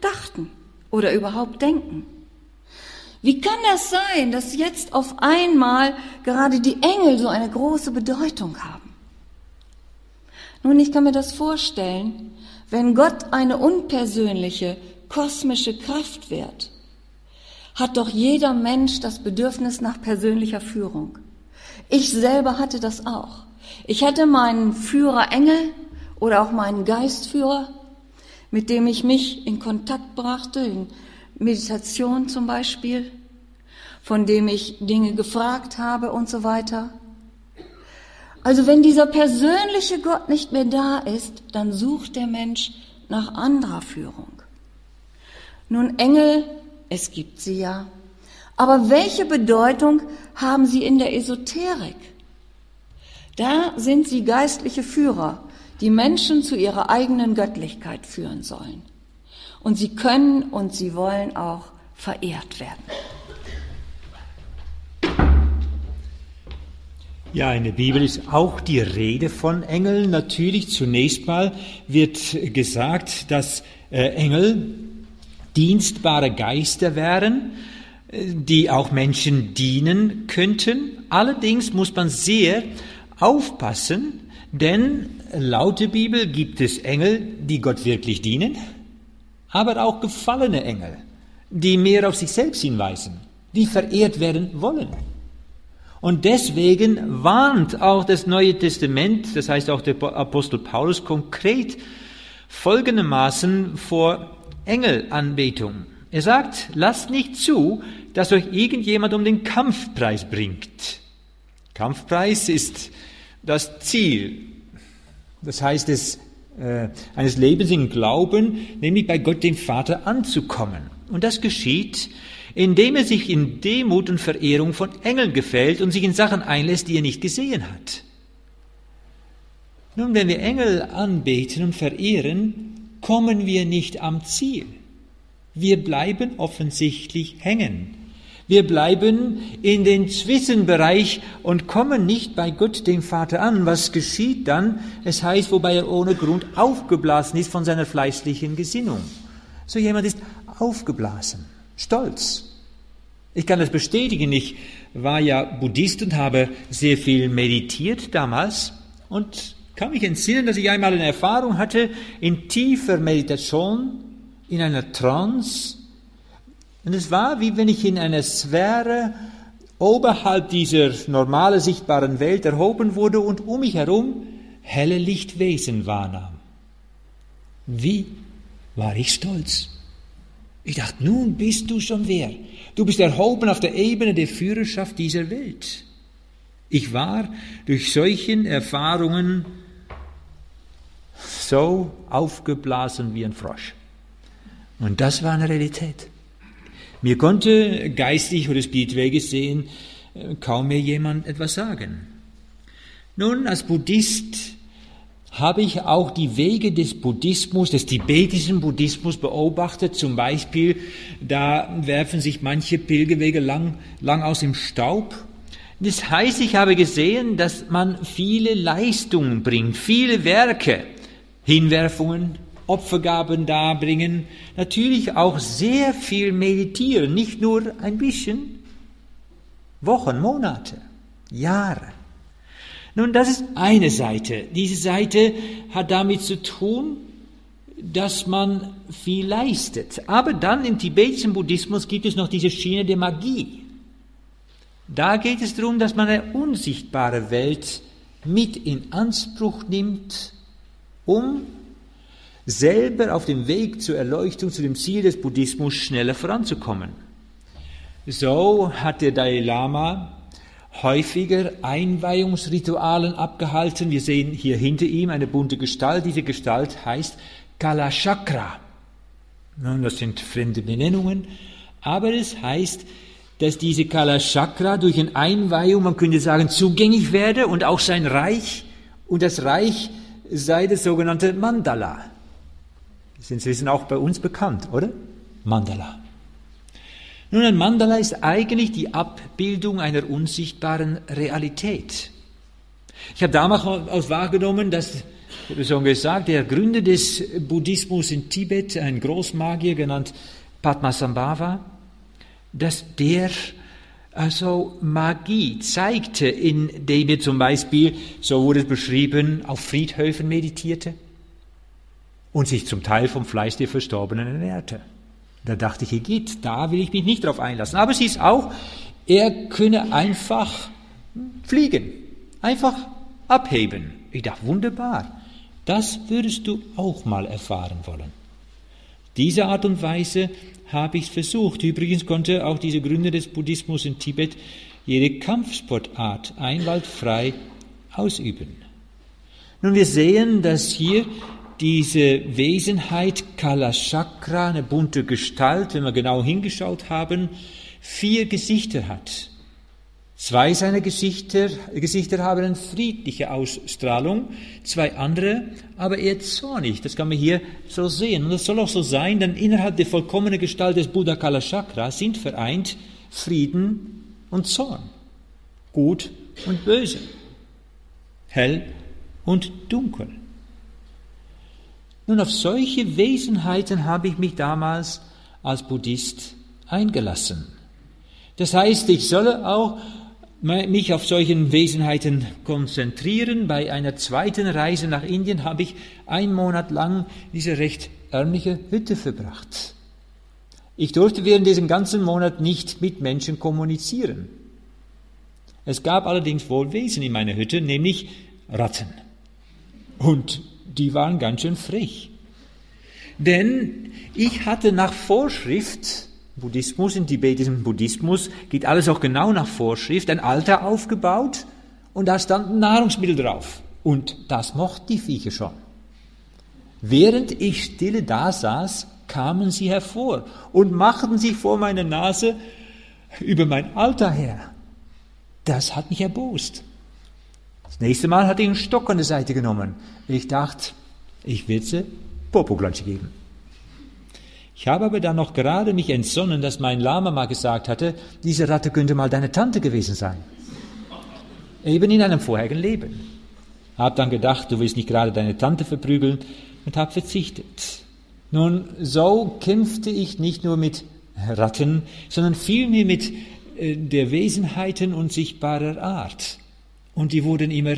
dachten oder überhaupt denken. Wie kann das sein, dass jetzt auf einmal gerade die Engel so eine große Bedeutung haben? Nun, ich kann mir das vorstellen, wenn Gott eine unpersönliche, kosmische Kraft wird, hat doch jeder Mensch das Bedürfnis nach persönlicher Führung. Ich selber hatte das auch. Ich hatte meinen Führer Engel oder auch meinen Geistführer, mit dem ich mich in Kontakt brachte, in Meditation zum Beispiel, von dem ich Dinge gefragt habe und so weiter. Also wenn dieser persönliche Gott nicht mehr da ist, dann sucht der Mensch nach anderer Führung. Nun, Engel, es gibt sie ja, aber welche Bedeutung haben sie in der Esoterik? Da sind sie geistliche Führer, die Menschen zu ihrer eigenen Göttlichkeit führen sollen. Und sie können und sie wollen auch verehrt werden. Ja, in der Bibel ist auch die Rede von Engeln. Natürlich zunächst mal wird gesagt, dass äh, Engel dienstbare Geister wären, äh, die auch Menschen dienen könnten. Allerdings muss man sehr aufpassen, denn laut der Bibel gibt es Engel, die Gott wirklich dienen, aber auch gefallene Engel, die mehr auf sich selbst hinweisen, die verehrt werden wollen. Und deswegen warnt auch das Neue Testament, das heißt auch der Apostel Paulus konkret folgendermaßen vor Engelanbetung. Er sagt, lasst nicht zu, dass euch irgendjemand um den Kampfpreis bringt. Kampfpreis ist das Ziel, das heißt es, äh, eines Lebens im Glauben, nämlich bei Gott dem Vater anzukommen. Und das geschieht, indem er sich in Demut und Verehrung von Engeln gefällt und sich in Sachen einlässt, die er nicht gesehen hat. Nun, wenn wir Engel anbeten und verehren, kommen wir nicht am Ziel. Wir bleiben offensichtlich hängen. Wir bleiben in den Zwischenbereich und kommen nicht bei Gott, dem Vater, an. Was geschieht dann? Es heißt, wobei er ohne Grund aufgeblasen ist von seiner fleißlichen Gesinnung. So jemand ist aufgeblasen, stolz. Ich kann das bestätigen. Ich war ja Buddhist und habe sehr viel meditiert damals und kann mich entsinnen, dass ich einmal eine Erfahrung hatte in tiefer Meditation, in einer Trance, und es war, wie wenn ich in einer Sphäre oberhalb dieser normal sichtbaren Welt erhoben wurde und um mich herum helle Lichtwesen wahrnahm. Wie war ich stolz. Ich dachte, nun bist du schon wer. Du bist erhoben auf der Ebene der Führerschaft dieser Welt. Ich war durch solchen Erfahrungen so aufgeblasen wie ein Frosch. Und das war eine Realität. Mir konnte geistig oder spirituell gesehen äh, kaum mehr jemand etwas sagen. Nun, als Buddhist habe ich auch die Wege des Buddhismus, des tibetischen Buddhismus beobachtet. Zum Beispiel, da werfen sich manche Pilgerwege lang, lang aus dem Staub. Das heißt, ich habe gesehen, dass man viele Leistungen bringt, viele Werke, Hinwerfungen, Opfergaben darbringen, natürlich auch sehr viel meditieren, nicht nur ein bisschen, Wochen, Monate, Jahre. Nun, das ist eine Seite. Diese Seite hat damit zu tun, dass man viel leistet. Aber dann im tibetischen Buddhismus gibt es noch diese Schiene der Magie. Da geht es darum, dass man eine unsichtbare Welt mit in Anspruch nimmt, um selber auf dem Weg zur Erleuchtung, zu dem Ziel des Buddhismus schneller voranzukommen. So hat der Dalai Lama häufiger Einweihungsritualen abgehalten. Wir sehen hier hinter ihm eine bunte Gestalt. Diese Gestalt heißt Kalachakra. Das sind fremde Benennungen, aber es heißt, dass diese Kalachakra durch eine Einweihung, man könnte sagen, zugänglich werde und auch sein Reich, und das Reich sei das sogenannte Mandala. Das ist inzwischen auch bei uns bekannt, oder? Mandala. Nun, ein Mandala ist eigentlich die Abbildung einer unsichtbaren Realität. Ich habe damals auch wahrgenommen, dass, ich schon gesagt, der Gründer des Buddhismus in Tibet, ein Großmagier genannt Padmasambhava, dass der also Magie zeigte, indem er zum Beispiel, so wurde es beschrieben, auf Friedhöfen meditierte und sich zum Teil vom Fleisch der Verstorbenen ernährte. Da dachte ich, hier geht, da will ich mich nicht drauf einlassen. Aber sie ist auch, er könne einfach fliegen, einfach abheben. Ich dachte, wunderbar, das würdest du auch mal erfahren wollen. Diese Art und Weise habe ich versucht. Übrigens konnte auch dieser Gründer des Buddhismus in Tibet jede Kampfsportart einwaldfrei ausüben. Nun, wir sehen, dass hier diese Wesenheit Kalachakra, eine bunte Gestalt, wenn wir genau hingeschaut haben, vier Gesichter hat. Zwei seiner Gesichter, Gesichter haben eine friedliche Ausstrahlung, zwei andere aber eher zornig. Das kann man hier so sehen. Und das soll auch so sein, denn innerhalb der vollkommenen Gestalt des Buddha Kalachakra sind vereint Frieden und Zorn, Gut und Böse, hell und dunkel. Nun, auf solche Wesenheiten habe ich mich damals als Buddhist eingelassen. Das heißt, ich solle auch mich auf solchen Wesenheiten konzentrieren. Bei einer zweiten Reise nach Indien habe ich einen Monat lang diese recht ärmliche Hütte verbracht. Ich durfte während diesem ganzen Monat nicht mit Menschen kommunizieren. Es gab allerdings wohl Wesen in meiner Hütte, nämlich Ratten. Und die waren ganz schön frech. Denn ich hatte nach Vorschrift, Buddhismus, in tibetischen Buddhismus geht alles auch genau nach Vorschrift, ein Alter aufgebaut und da standen Nahrungsmittel drauf. Und das mochten die Viecher schon. Während ich stille da saß, kamen sie hervor und machten sich vor meiner Nase über mein Alter her. Das hat mich erbost. Das nächste Mal hatte ich einen Stock an der Seite genommen. Ich dachte, ich will sie Popoklatsche geben. Ich habe aber dann noch gerade mich entsonnen, dass mein Lama mal gesagt hatte, diese Ratte könnte mal deine Tante gewesen sein. Eben in einem vorherigen Leben. Hab dann gedacht, du willst nicht gerade deine Tante verprügeln und hab verzichtet. Nun, so kämpfte ich nicht nur mit Ratten, sondern vielmehr mit äh, der Wesenheiten unsichtbarer Art. Und die wurden immer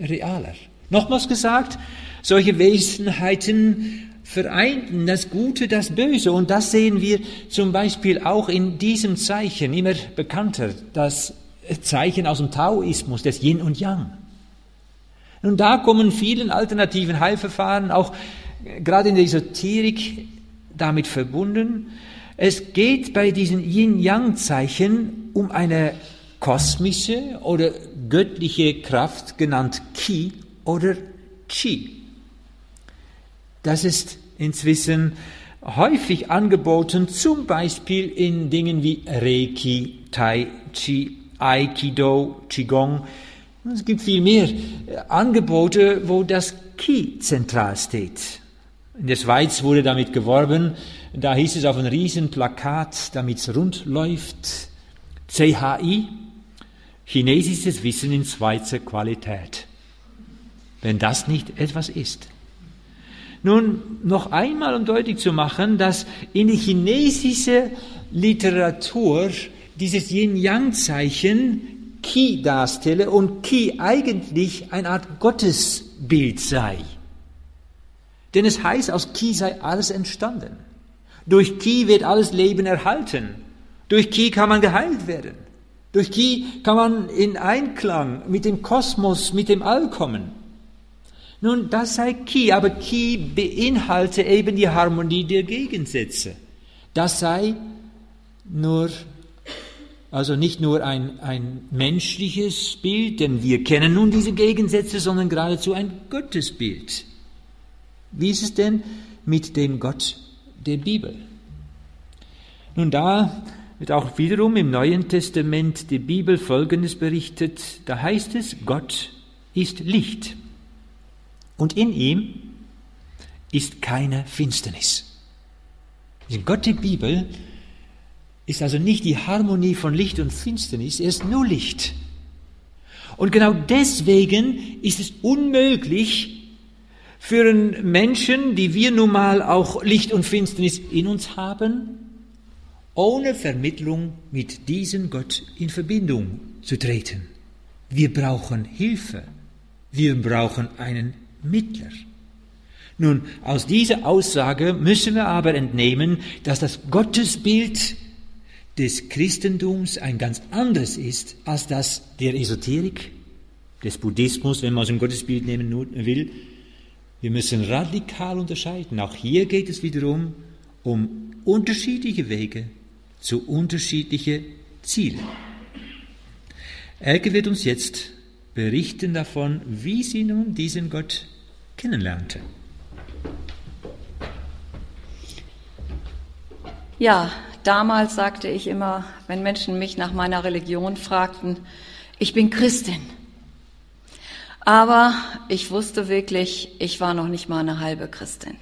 realer. Nochmals gesagt, solche Wesenheiten vereinten das Gute, das Böse. Und das sehen wir zum Beispiel auch in diesem Zeichen, immer bekannter, das Zeichen aus dem Taoismus, des Yin und Yang. Nun, da kommen vielen alternativen Heilverfahren, auch gerade in der Esoterik, damit verbunden. Es geht bei diesen Yin-Yang-Zeichen um eine kosmische oder göttliche Kraft, genannt Ki oder Chi. Das ist inzwischen häufig angeboten, zum Beispiel in Dingen wie Reiki, Tai Chi, Aikido, Qigong. Es gibt viel mehr Angebote, wo das Ki zentral steht. In der Schweiz wurde damit geworben, da hieß es auf einem riesen Plakat, damit es rund läuft, CHI, chinesisches Wissen in Schweizer Qualität. Wenn das nicht etwas ist. Nun, noch einmal um deutlich zu machen, dass in die chinesische Literatur dieses Yin-Yang-Zeichen Qi darstelle und Qi eigentlich eine Art Gottesbild sei. Denn es heißt, aus Qi sei alles entstanden. Durch Qi wird alles Leben erhalten. Durch Qi kann man geheilt werden. Durch Qi kann man in Einklang mit dem Kosmos, mit dem All kommen. Nun, das sei Ki, aber Ki beinhalte eben die Harmonie der Gegensätze. Das sei nur, also nicht nur ein, ein menschliches Bild, denn wir kennen nun diese Gegensätze, sondern geradezu ein Gottesbild. Wie ist es denn mit dem Gott der Bibel? Nun, da wird auch wiederum im Neuen Testament die Bibel Folgendes berichtet. Da heißt es, Gott ist Licht. Und in ihm ist keine Finsternis. Gott der Bibel ist also nicht die Harmonie von Licht und Finsternis, er ist nur Licht. Und genau deswegen ist es unmöglich für einen Menschen, die wir nun mal auch Licht und Finsternis in uns haben, ohne Vermittlung mit diesem Gott in Verbindung zu treten. Wir brauchen Hilfe. Wir brauchen einen Mittler. Nun, aus dieser Aussage müssen wir aber entnehmen, dass das Gottesbild des Christentums ein ganz anderes ist als das der Esoterik, des Buddhismus, wenn man es im Gottesbild nehmen will. Wir müssen radikal unterscheiden. Auch hier geht es wiederum um unterschiedliche Wege zu unterschiedlichen Zielen. Elke wird uns jetzt berichten davon, wie sie nun diesen Gott kennenlernte. Ja, damals sagte ich immer, wenn Menschen mich nach meiner Religion fragten, ich bin Christin. Aber ich wusste wirklich, ich war noch nicht mal eine halbe Christin.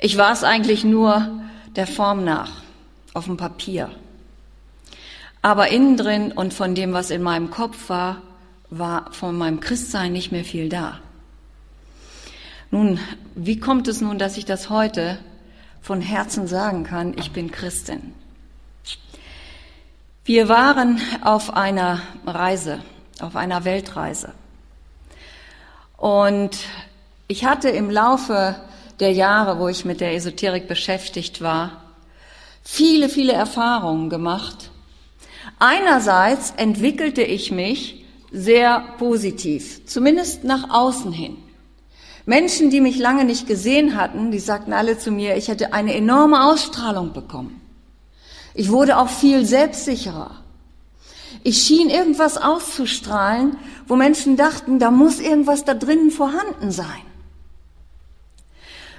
Ich war es eigentlich nur der Form nach, auf dem Papier. Aber innen drin und von dem, was in meinem Kopf war, war von meinem Christsein nicht mehr viel da. Nun, wie kommt es nun, dass ich das heute von Herzen sagen kann, ich bin Christin? Wir waren auf einer Reise, auf einer Weltreise. Und ich hatte im Laufe der Jahre, wo ich mit der Esoterik beschäftigt war, viele, viele Erfahrungen gemacht. Einerseits entwickelte ich mich sehr positiv, zumindest nach außen hin. Menschen, die mich lange nicht gesehen hatten, die sagten alle zu mir, ich hätte eine enorme Ausstrahlung bekommen. Ich wurde auch viel selbstsicherer. Ich schien irgendwas auszustrahlen, wo Menschen dachten, da muss irgendwas da drinnen vorhanden sein.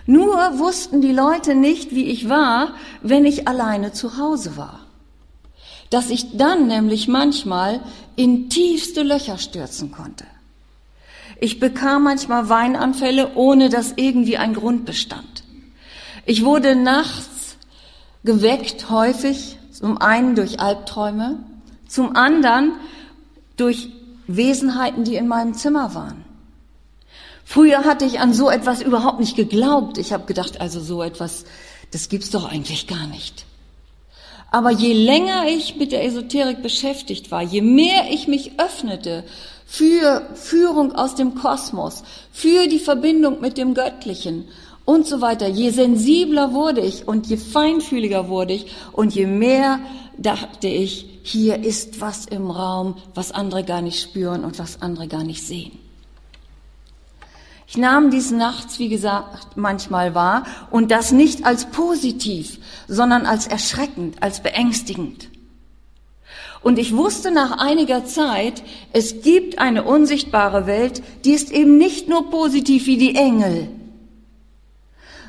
Nur wussten die Leute nicht, wie ich war, wenn ich alleine zu Hause war. Dass ich dann nämlich manchmal in tiefste Löcher stürzen konnte. Ich bekam manchmal Weinanfälle, ohne dass irgendwie ein Grund bestand. Ich wurde nachts geweckt häufig zum einen durch Albträume, zum anderen durch Wesenheiten, die in meinem Zimmer waren. Früher hatte ich an so etwas überhaupt nicht geglaubt. Ich habe gedacht, also so etwas, das gibt's doch eigentlich gar nicht. Aber je länger ich mit der Esoterik beschäftigt war, je mehr ich mich öffnete für Führung aus dem Kosmos, für die Verbindung mit dem Göttlichen und so weiter, je sensibler wurde ich und je feinfühliger wurde ich und je mehr dachte ich, hier ist was im Raum, was andere gar nicht spüren und was andere gar nicht sehen. Ich nahm dies nachts, wie gesagt, manchmal wahr und das nicht als positiv, sondern als erschreckend, als beängstigend. Und ich wusste nach einiger Zeit, es gibt eine unsichtbare Welt, die ist eben nicht nur positiv wie die Engel,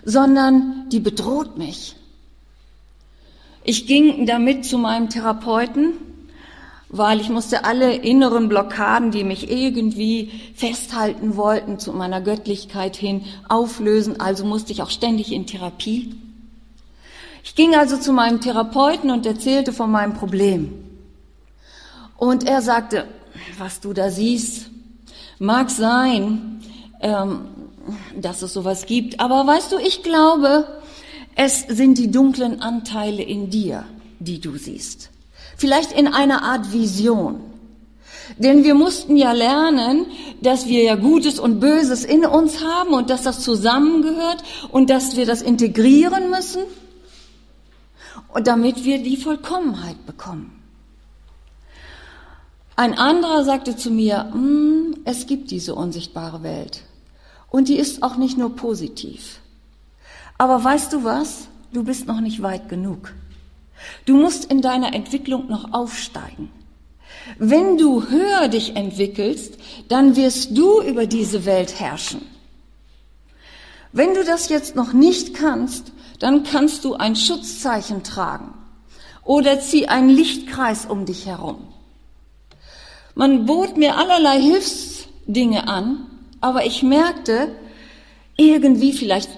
sondern die bedroht mich. Ich ging damit zu meinem Therapeuten weil ich musste alle inneren Blockaden, die mich irgendwie festhalten wollten, zu meiner Göttlichkeit hin auflösen. Also musste ich auch ständig in Therapie. Ich ging also zu meinem Therapeuten und erzählte von meinem Problem. Und er sagte, was du da siehst, mag sein, ähm, dass es sowas gibt, aber weißt du, ich glaube, es sind die dunklen Anteile in dir, die du siehst vielleicht in einer Art Vision. Denn wir mussten ja lernen, dass wir ja Gutes und Böses in uns haben und dass das zusammengehört und dass wir das integrieren müssen, damit wir die Vollkommenheit bekommen. Ein anderer sagte zu mir, hm, es gibt diese unsichtbare Welt und die ist auch nicht nur positiv. Aber weißt du was? Du bist noch nicht weit genug. Du musst in deiner Entwicklung noch aufsteigen. Wenn du höher dich entwickelst, dann wirst du über diese Welt herrschen. Wenn du das jetzt noch nicht kannst, dann kannst du ein Schutzzeichen tragen oder zieh einen Lichtkreis um dich herum. Man bot mir allerlei Hilfsdinge an, aber ich merkte, irgendwie vielleicht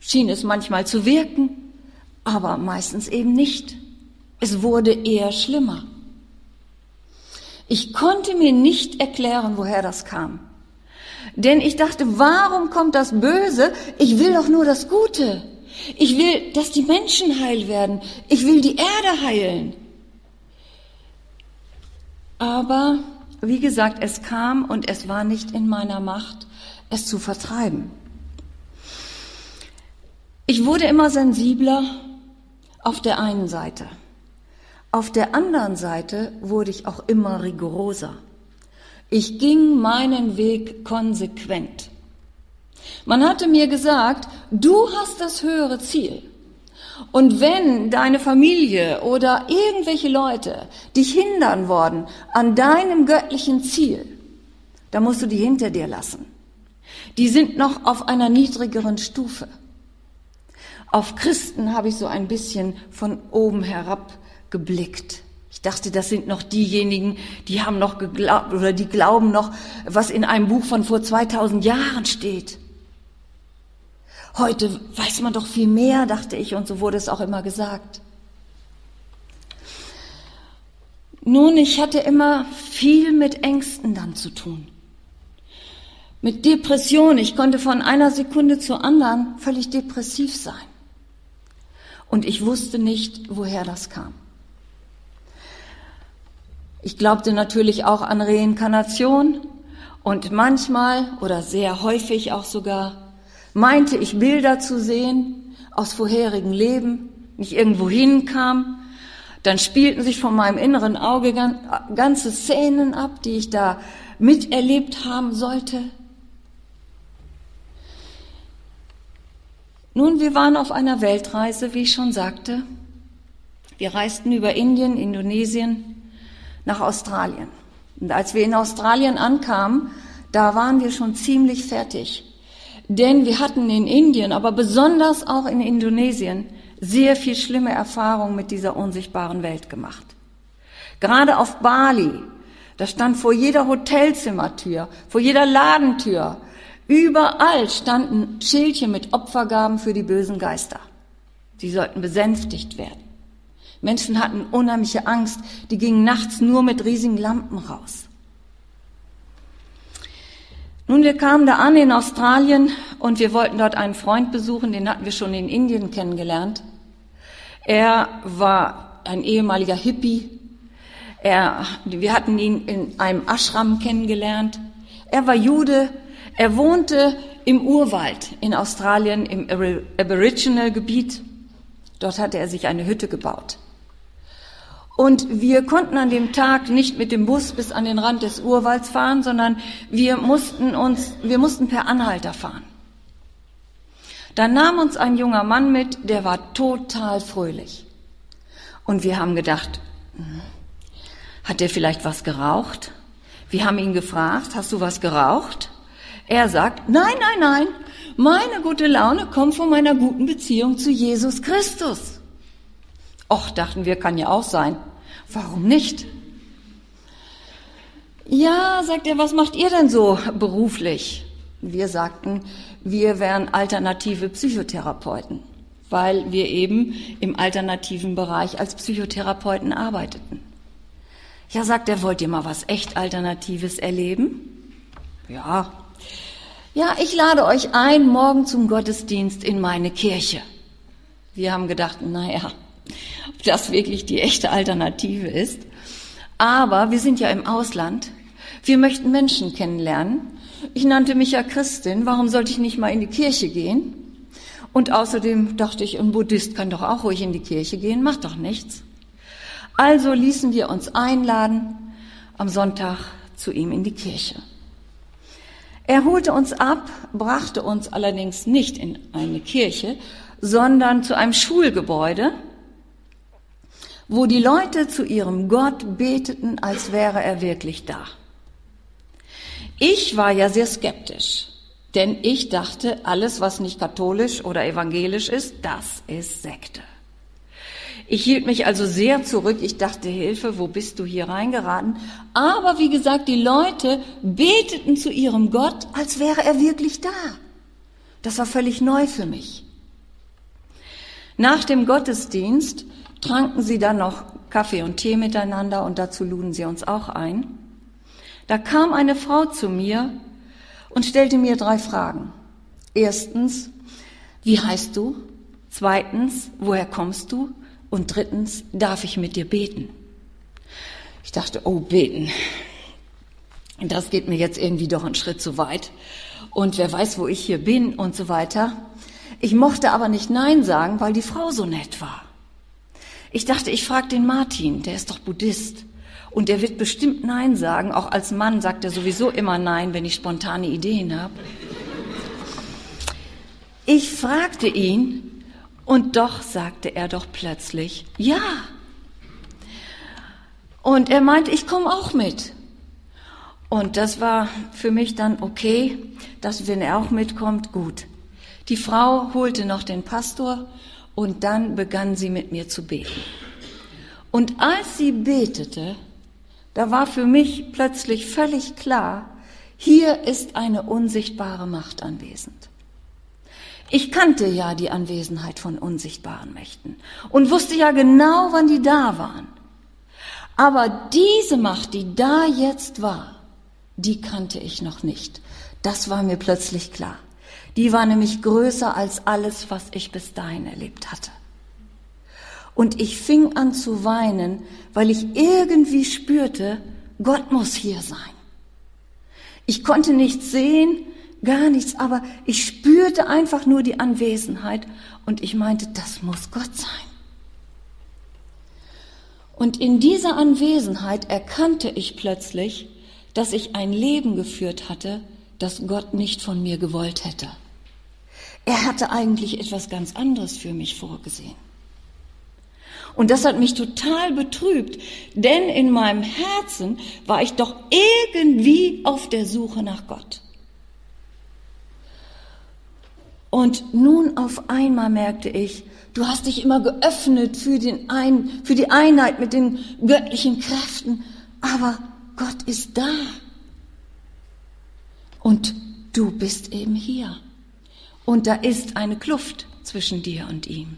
schien es manchmal zu wirken, aber meistens eben nicht. Es wurde eher schlimmer. Ich konnte mir nicht erklären, woher das kam. Denn ich dachte, warum kommt das Böse? Ich will doch nur das Gute. Ich will, dass die Menschen heil werden. Ich will die Erde heilen. Aber, wie gesagt, es kam und es war nicht in meiner Macht, es zu vertreiben. Ich wurde immer sensibler auf der einen Seite. Auf der anderen Seite wurde ich auch immer rigoroser. Ich ging meinen Weg konsequent. Man hatte mir gesagt, du hast das höhere Ziel. Und wenn deine Familie oder irgendwelche Leute dich hindern worden an deinem göttlichen Ziel, dann musst du die hinter dir lassen. Die sind noch auf einer niedrigeren Stufe. Auf Christen habe ich so ein bisschen von oben herab geblickt. Ich dachte, das sind noch diejenigen, die haben noch geglaubt oder die glauben noch, was in einem Buch von vor 2000 Jahren steht. Heute weiß man doch viel mehr, dachte ich, und so wurde es auch immer gesagt. Nun, ich hatte immer viel mit Ängsten dann zu tun. Mit Depression. Ich konnte von einer Sekunde zur anderen völlig depressiv sein. Und ich wusste nicht, woher das kam. Ich glaubte natürlich auch an Reinkarnation und manchmal oder sehr häufig auch sogar meinte ich Bilder zu sehen aus vorherigen Leben, nicht irgendwo hinkam. Dann spielten sich von meinem inneren Auge ganze Szenen ab, die ich da miterlebt haben sollte. Nun, wir waren auf einer Weltreise, wie ich schon sagte. Wir reisten über Indien, Indonesien nach Australien. Und als wir in Australien ankamen, da waren wir schon ziemlich fertig. Denn wir hatten in Indien, aber besonders auch in Indonesien, sehr viel schlimme Erfahrungen mit dieser unsichtbaren Welt gemacht. Gerade auf Bali, da stand vor jeder Hotelzimmertür, vor jeder Ladentür Überall standen Schildchen mit Opfergaben für die bösen Geister. Sie sollten besänftigt werden. Menschen hatten unheimliche Angst, die gingen nachts nur mit riesigen Lampen raus. Nun, wir kamen da an in Australien und wir wollten dort einen Freund besuchen, den hatten wir schon in Indien kennengelernt. Er war ein ehemaliger Hippie. Er, wir hatten ihn in einem Ashram kennengelernt. Er war Jude. Er wohnte im Urwald in Australien, im Aboriginal-Gebiet. Dort hatte er sich eine Hütte gebaut. Und wir konnten an dem Tag nicht mit dem Bus bis an den Rand des Urwalds fahren, sondern wir mussten uns, wir mussten per Anhalter fahren. Da nahm uns ein junger Mann mit, der war total fröhlich. Und wir haben gedacht, hm, hat der vielleicht was geraucht? Wir haben ihn gefragt, hast du was geraucht? Er sagt, nein, nein, nein, meine gute Laune kommt von meiner guten Beziehung zu Jesus Christus. Och, dachten wir, kann ja auch sein. Warum nicht? Ja, sagt er, was macht ihr denn so beruflich? Wir sagten, wir wären alternative Psychotherapeuten, weil wir eben im alternativen Bereich als Psychotherapeuten arbeiteten. Ja, sagt er, wollt ihr mal was echt Alternatives erleben? Ja. Ja, ich lade euch ein, morgen zum Gottesdienst in meine Kirche. Wir haben gedacht, naja, ob das wirklich die echte Alternative ist. Aber wir sind ja im Ausland. Wir möchten Menschen kennenlernen. Ich nannte mich ja Christin. Warum sollte ich nicht mal in die Kirche gehen? Und außerdem dachte ich, ein Buddhist kann doch auch ruhig in die Kirche gehen, macht doch nichts. Also ließen wir uns einladen am Sonntag zu ihm in die Kirche. Er holte uns ab, brachte uns allerdings nicht in eine Kirche, sondern zu einem Schulgebäude, wo die Leute zu ihrem Gott beteten, als wäre er wirklich da. Ich war ja sehr skeptisch, denn ich dachte, alles, was nicht katholisch oder evangelisch ist, das ist Sekte. Ich hielt mich also sehr zurück. Ich dachte, Hilfe, wo bist du hier reingeraten? Aber wie gesagt, die Leute beteten zu ihrem Gott, als wäre er wirklich da. Das war völlig neu für mich. Nach dem Gottesdienst tranken sie dann noch Kaffee und Tee miteinander und dazu luden sie uns auch ein. Da kam eine Frau zu mir und stellte mir drei Fragen. Erstens, wie heißt du? Zweitens, woher kommst du? Und drittens, darf ich mit dir beten? Ich dachte, oh, beten. Das geht mir jetzt irgendwie doch einen Schritt zu weit. Und wer weiß, wo ich hier bin und so weiter. Ich mochte aber nicht Nein sagen, weil die Frau so nett war. Ich dachte, ich frage den Martin, der ist doch Buddhist. Und der wird bestimmt Nein sagen. Auch als Mann sagt er sowieso immer Nein, wenn ich spontane Ideen habe. Ich fragte ihn und doch sagte er doch plötzlich Ja. Und er meinte, ich komme auch mit. Und das war für mich dann okay, dass wenn er auch mitkommt, gut. Die Frau holte noch den Pastor und dann begann sie mit mir zu beten. Und als sie betete, da war für mich plötzlich völlig klar, hier ist eine unsichtbare Macht anwesend. Ich kannte ja die Anwesenheit von unsichtbaren Mächten und wusste ja genau, wann die da waren. Aber diese Macht, die da jetzt war, die kannte ich noch nicht. Das war mir plötzlich klar. Die war nämlich größer als alles, was ich bis dahin erlebt hatte. Und ich fing an zu weinen, weil ich irgendwie spürte, Gott muss hier sein. Ich konnte nichts sehen, gar nichts, aber ich spürte einfach nur die Anwesenheit und ich meinte, das muss Gott sein. Und in dieser Anwesenheit erkannte ich plötzlich, dass ich ein Leben geführt hatte, das Gott nicht von mir gewollt hätte. Er hatte eigentlich etwas ganz anderes für mich vorgesehen. Und das hat mich total betrübt, denn in meinem Herzen war ich doch irgendwie auf der Suche nach Gott. Und nun auf einmal merkte ich, du hast dich immer geöffnet für, den ein, für die Einheit mit den göttlichen Kräften, aber Gott ist da. Und du bist eben hier. Und da ist eine Kluft zwischen dir und ihm.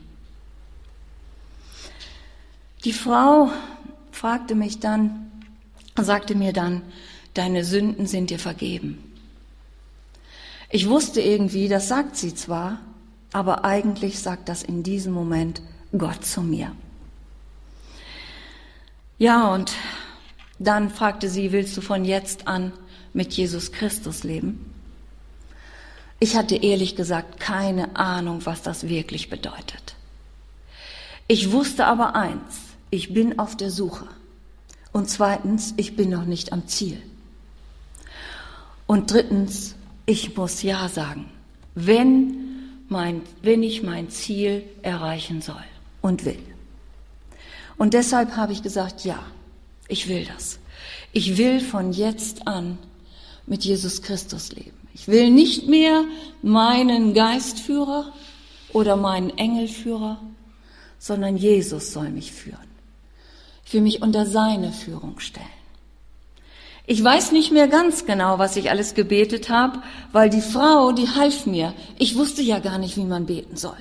Die Frau fragte mich dann, sagte mir dann, deine Sünden sind dir vergeben. Ich wusste irgendwie, das sagt sie zwar, aber eigentlich sagt das in diesem Moment Gott zu mir. Ja, und dann fragte sie, willst du von jetzt an mit Jesus Christus leben? Ich hatte ehrlich gesagt keine Ahnung, was das wirklich bedeutet. Ich wusste aber eins, ich bin auf der Suche. Und zweitens, ich bin noch nicht am Ziel. Und drittens, ich muss Ja sagen, wenn, mein, wenn ich mein Ziel erreichen soll und will. Und deshalb habe ich gesagt, ja, ich will das. Ich will von jetzt an mit Jesus Christus leben. Ich will nicht mehr meinen Geistführer oder meinen Engelführer, sondern Jesus soll mich führen. Ich will mich unter seine Führung stellen. Ich weiß nicht mehr ganz genau, was ich alles gebetet habe, weil die Frau, die half mir. Ich wusste ja gar nicht, wie man beten soll.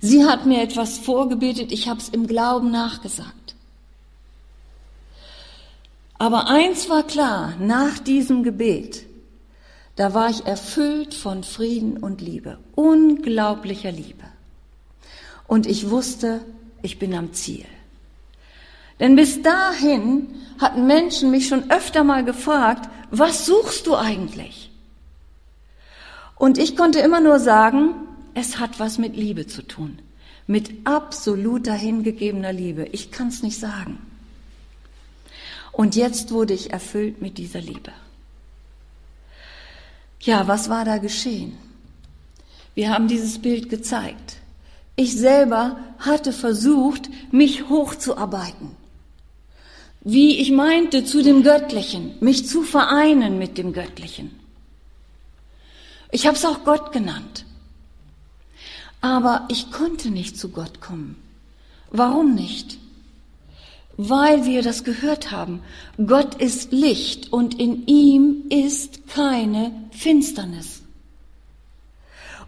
Sie hat mir etwas vorgebetet, ich habe es im Glauben nachgesagt. Aber eins war klar, nach diesem Gebet, da war ich erfüllt von Frieden und Liebe, unglaublicher Liebe. Und ich wusste, ich bin am Ziel. Denn bis dahin hatten Menschen mich schon öfter mal gefragt, was suchst du eigentlich? Und ich konnte immer nur sagen, es hat was mit Liebe zu tun, mit absoluter hingegebener Liebe. Ich kann es nicht sagen. Und jetzt wurde ich erfüllt mit dieser Liebe. Ja, was war da geschehen? Wir haben dieses Bild gezeigt. Ich selber hatte versucht, mich hochzuarbeiten wie ich meinte, zu dem Göttlichen, mich zu vereinen mit dem Göttlichen. Ich habe es auch Gott genannt. Aber ich konnte nicht zu Gott kommen. Warum nicht? Weil wir das gehört haben. Gott ist Licht und in ihm ist keine Finsternis.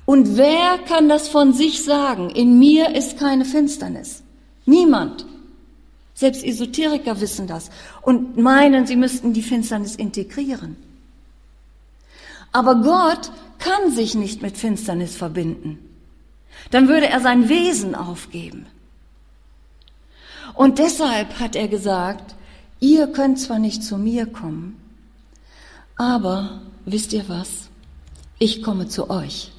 Und wer kann das von sich sagen? In mir ist keine Finsternis. Niemand. Selbst Esoteriker wissen das und meinen, sie müssten die Finsternis integrieren. Aber Gott kann sich nicht mit Finsternis verbinden. Dann würde er sein Wesen aufgeben. Und deshalb hat er gesagt, ihr könnt zwar nicht zu mir kommen, aber wisst ihr was? Ich komme zu euch.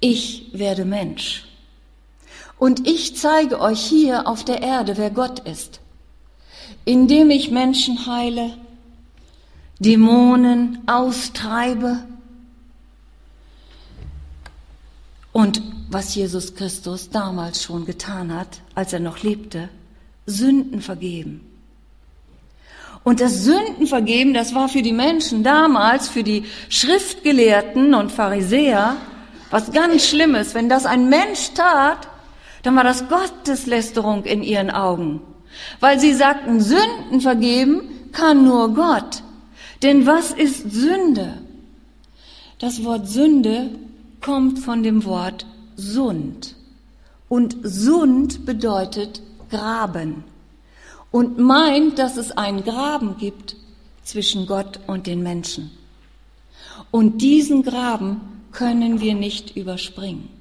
Ich werde Mensch. Und ich zeige euch hier auf der Erde, wer Gott ist, indem ich Menschen heile, Dämonen austreibe und was Jesus Christus damals schon getan hat, als er noch lebte, Sünden vergeben. Und das Sündenvergeben, das war für die Menschen damals, für die Schriftgelehrten und Pharisäer, was ganz Schlimmes. Wenn das ein Mensch tat, dann war das Gotteslästerung in ihren Augen, weil sie sagten, Sünden vergeben kann nur Gott. Denn was ist Sünde? Das Wort Sünde kommt von dem Wort Sund. Und Sund bedeutet Graben. Und meint, dass es einen Graben gibt zwischen Gott und den Menschen. Und diesen Graben können wir nicht überspringen.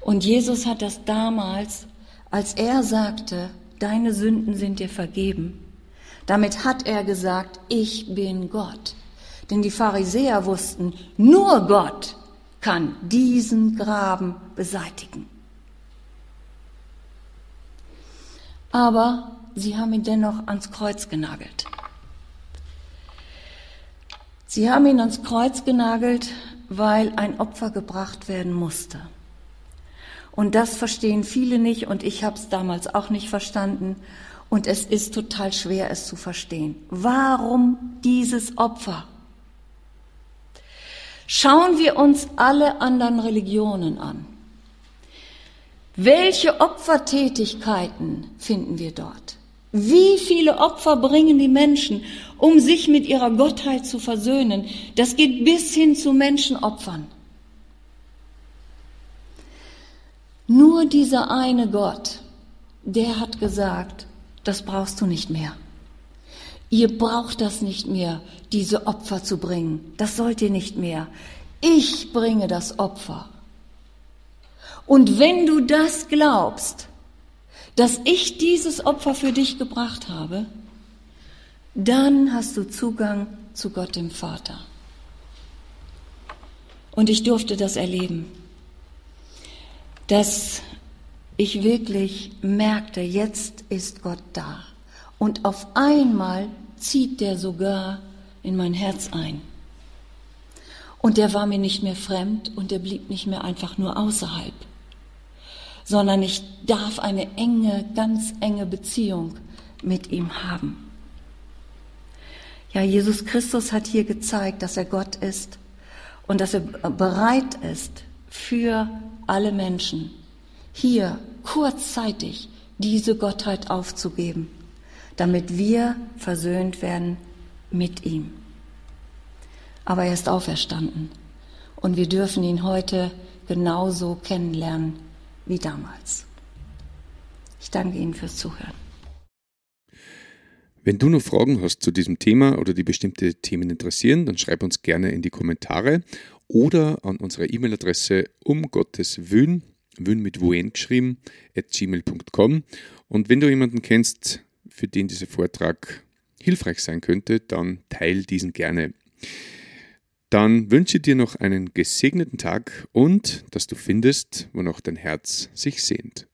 Und Jesus hat das damals, als er sagte, deine Sünden sind dir vergeben, damit hat er gesagt, ich bin Gott. Denn die Pharisäer wussten, nur Gott kann diesen Graben beseitigen. Aber sie haben ihn dennoch ans Kreuz genagelt. Sie haben ihn ans Kreuz genagelt, weil ein Opfer gebracht werden musste. Und das verstehen viele nicht und ich habe es damals auch nicht verstanden. Und es ist total schwer, es zu verstehen. Warum dieses Opfer? Schauen wir uns alle anderen Religionen an. Welche Opfertätigkeiten finden wir dort? Wie viele Opfer bringen die Menschen, um sich mit ihrer Gottheit zu versöhnen? Das geht bis hin zu Menschenopfern. Nur dieser eine Gott der hat gesagt, das brauchst du nicht mehr. Ihr braucht das nicht mehr, diese Opfer zu bringen. Das sollt ihr nicht mehr. Ich bringe das Opfer. Und wenn du das glaubst, dass ich dieses Opfer für dich gebracht habe, dann hast du Zugang zu Gott dem Vater. Und ich durfte das erleben, dass ich wirklich merkte, jetzt ist Gott da. Und auf einmal zieht der sogar in mein Herz ein. Und der war mir nicht mehr fremd und der blieb nicht mehr einfach nur außerhalb, sondern ich darf eine enge, ganz enge Beziehung mit ihm haben. Ja, Jesus Christus hat hier gezeigt, dass er Gott ist und dass er bereit ist, für alle Menschen hier kurzzeitig diese Gottheit aufzugeben, damit wir versöhnt werden mit ihm. Aber er ist auferstanden und wir dürfen ihn heute genauso kennenlernen wie damals. Ich danke Ihnen fürs Zuhören. Wenn du noch Fragen hast zu diesem Thema oder die bestimmte Themen interessieren, dann schreib uns gerne in die Kommentare oder an unsere E-Mail-Adresse um Gottes Willen, Wün mit Wuen geschrieben, at gmail.com. Und wenn du jemanden kennst, für den dieser Vortrag hilfreich sein könnte, dann teil diesen gerne. Dann wünsche dir noch einen gesegneten Tag und dass du findest, wonach dein Herz sich sehnt.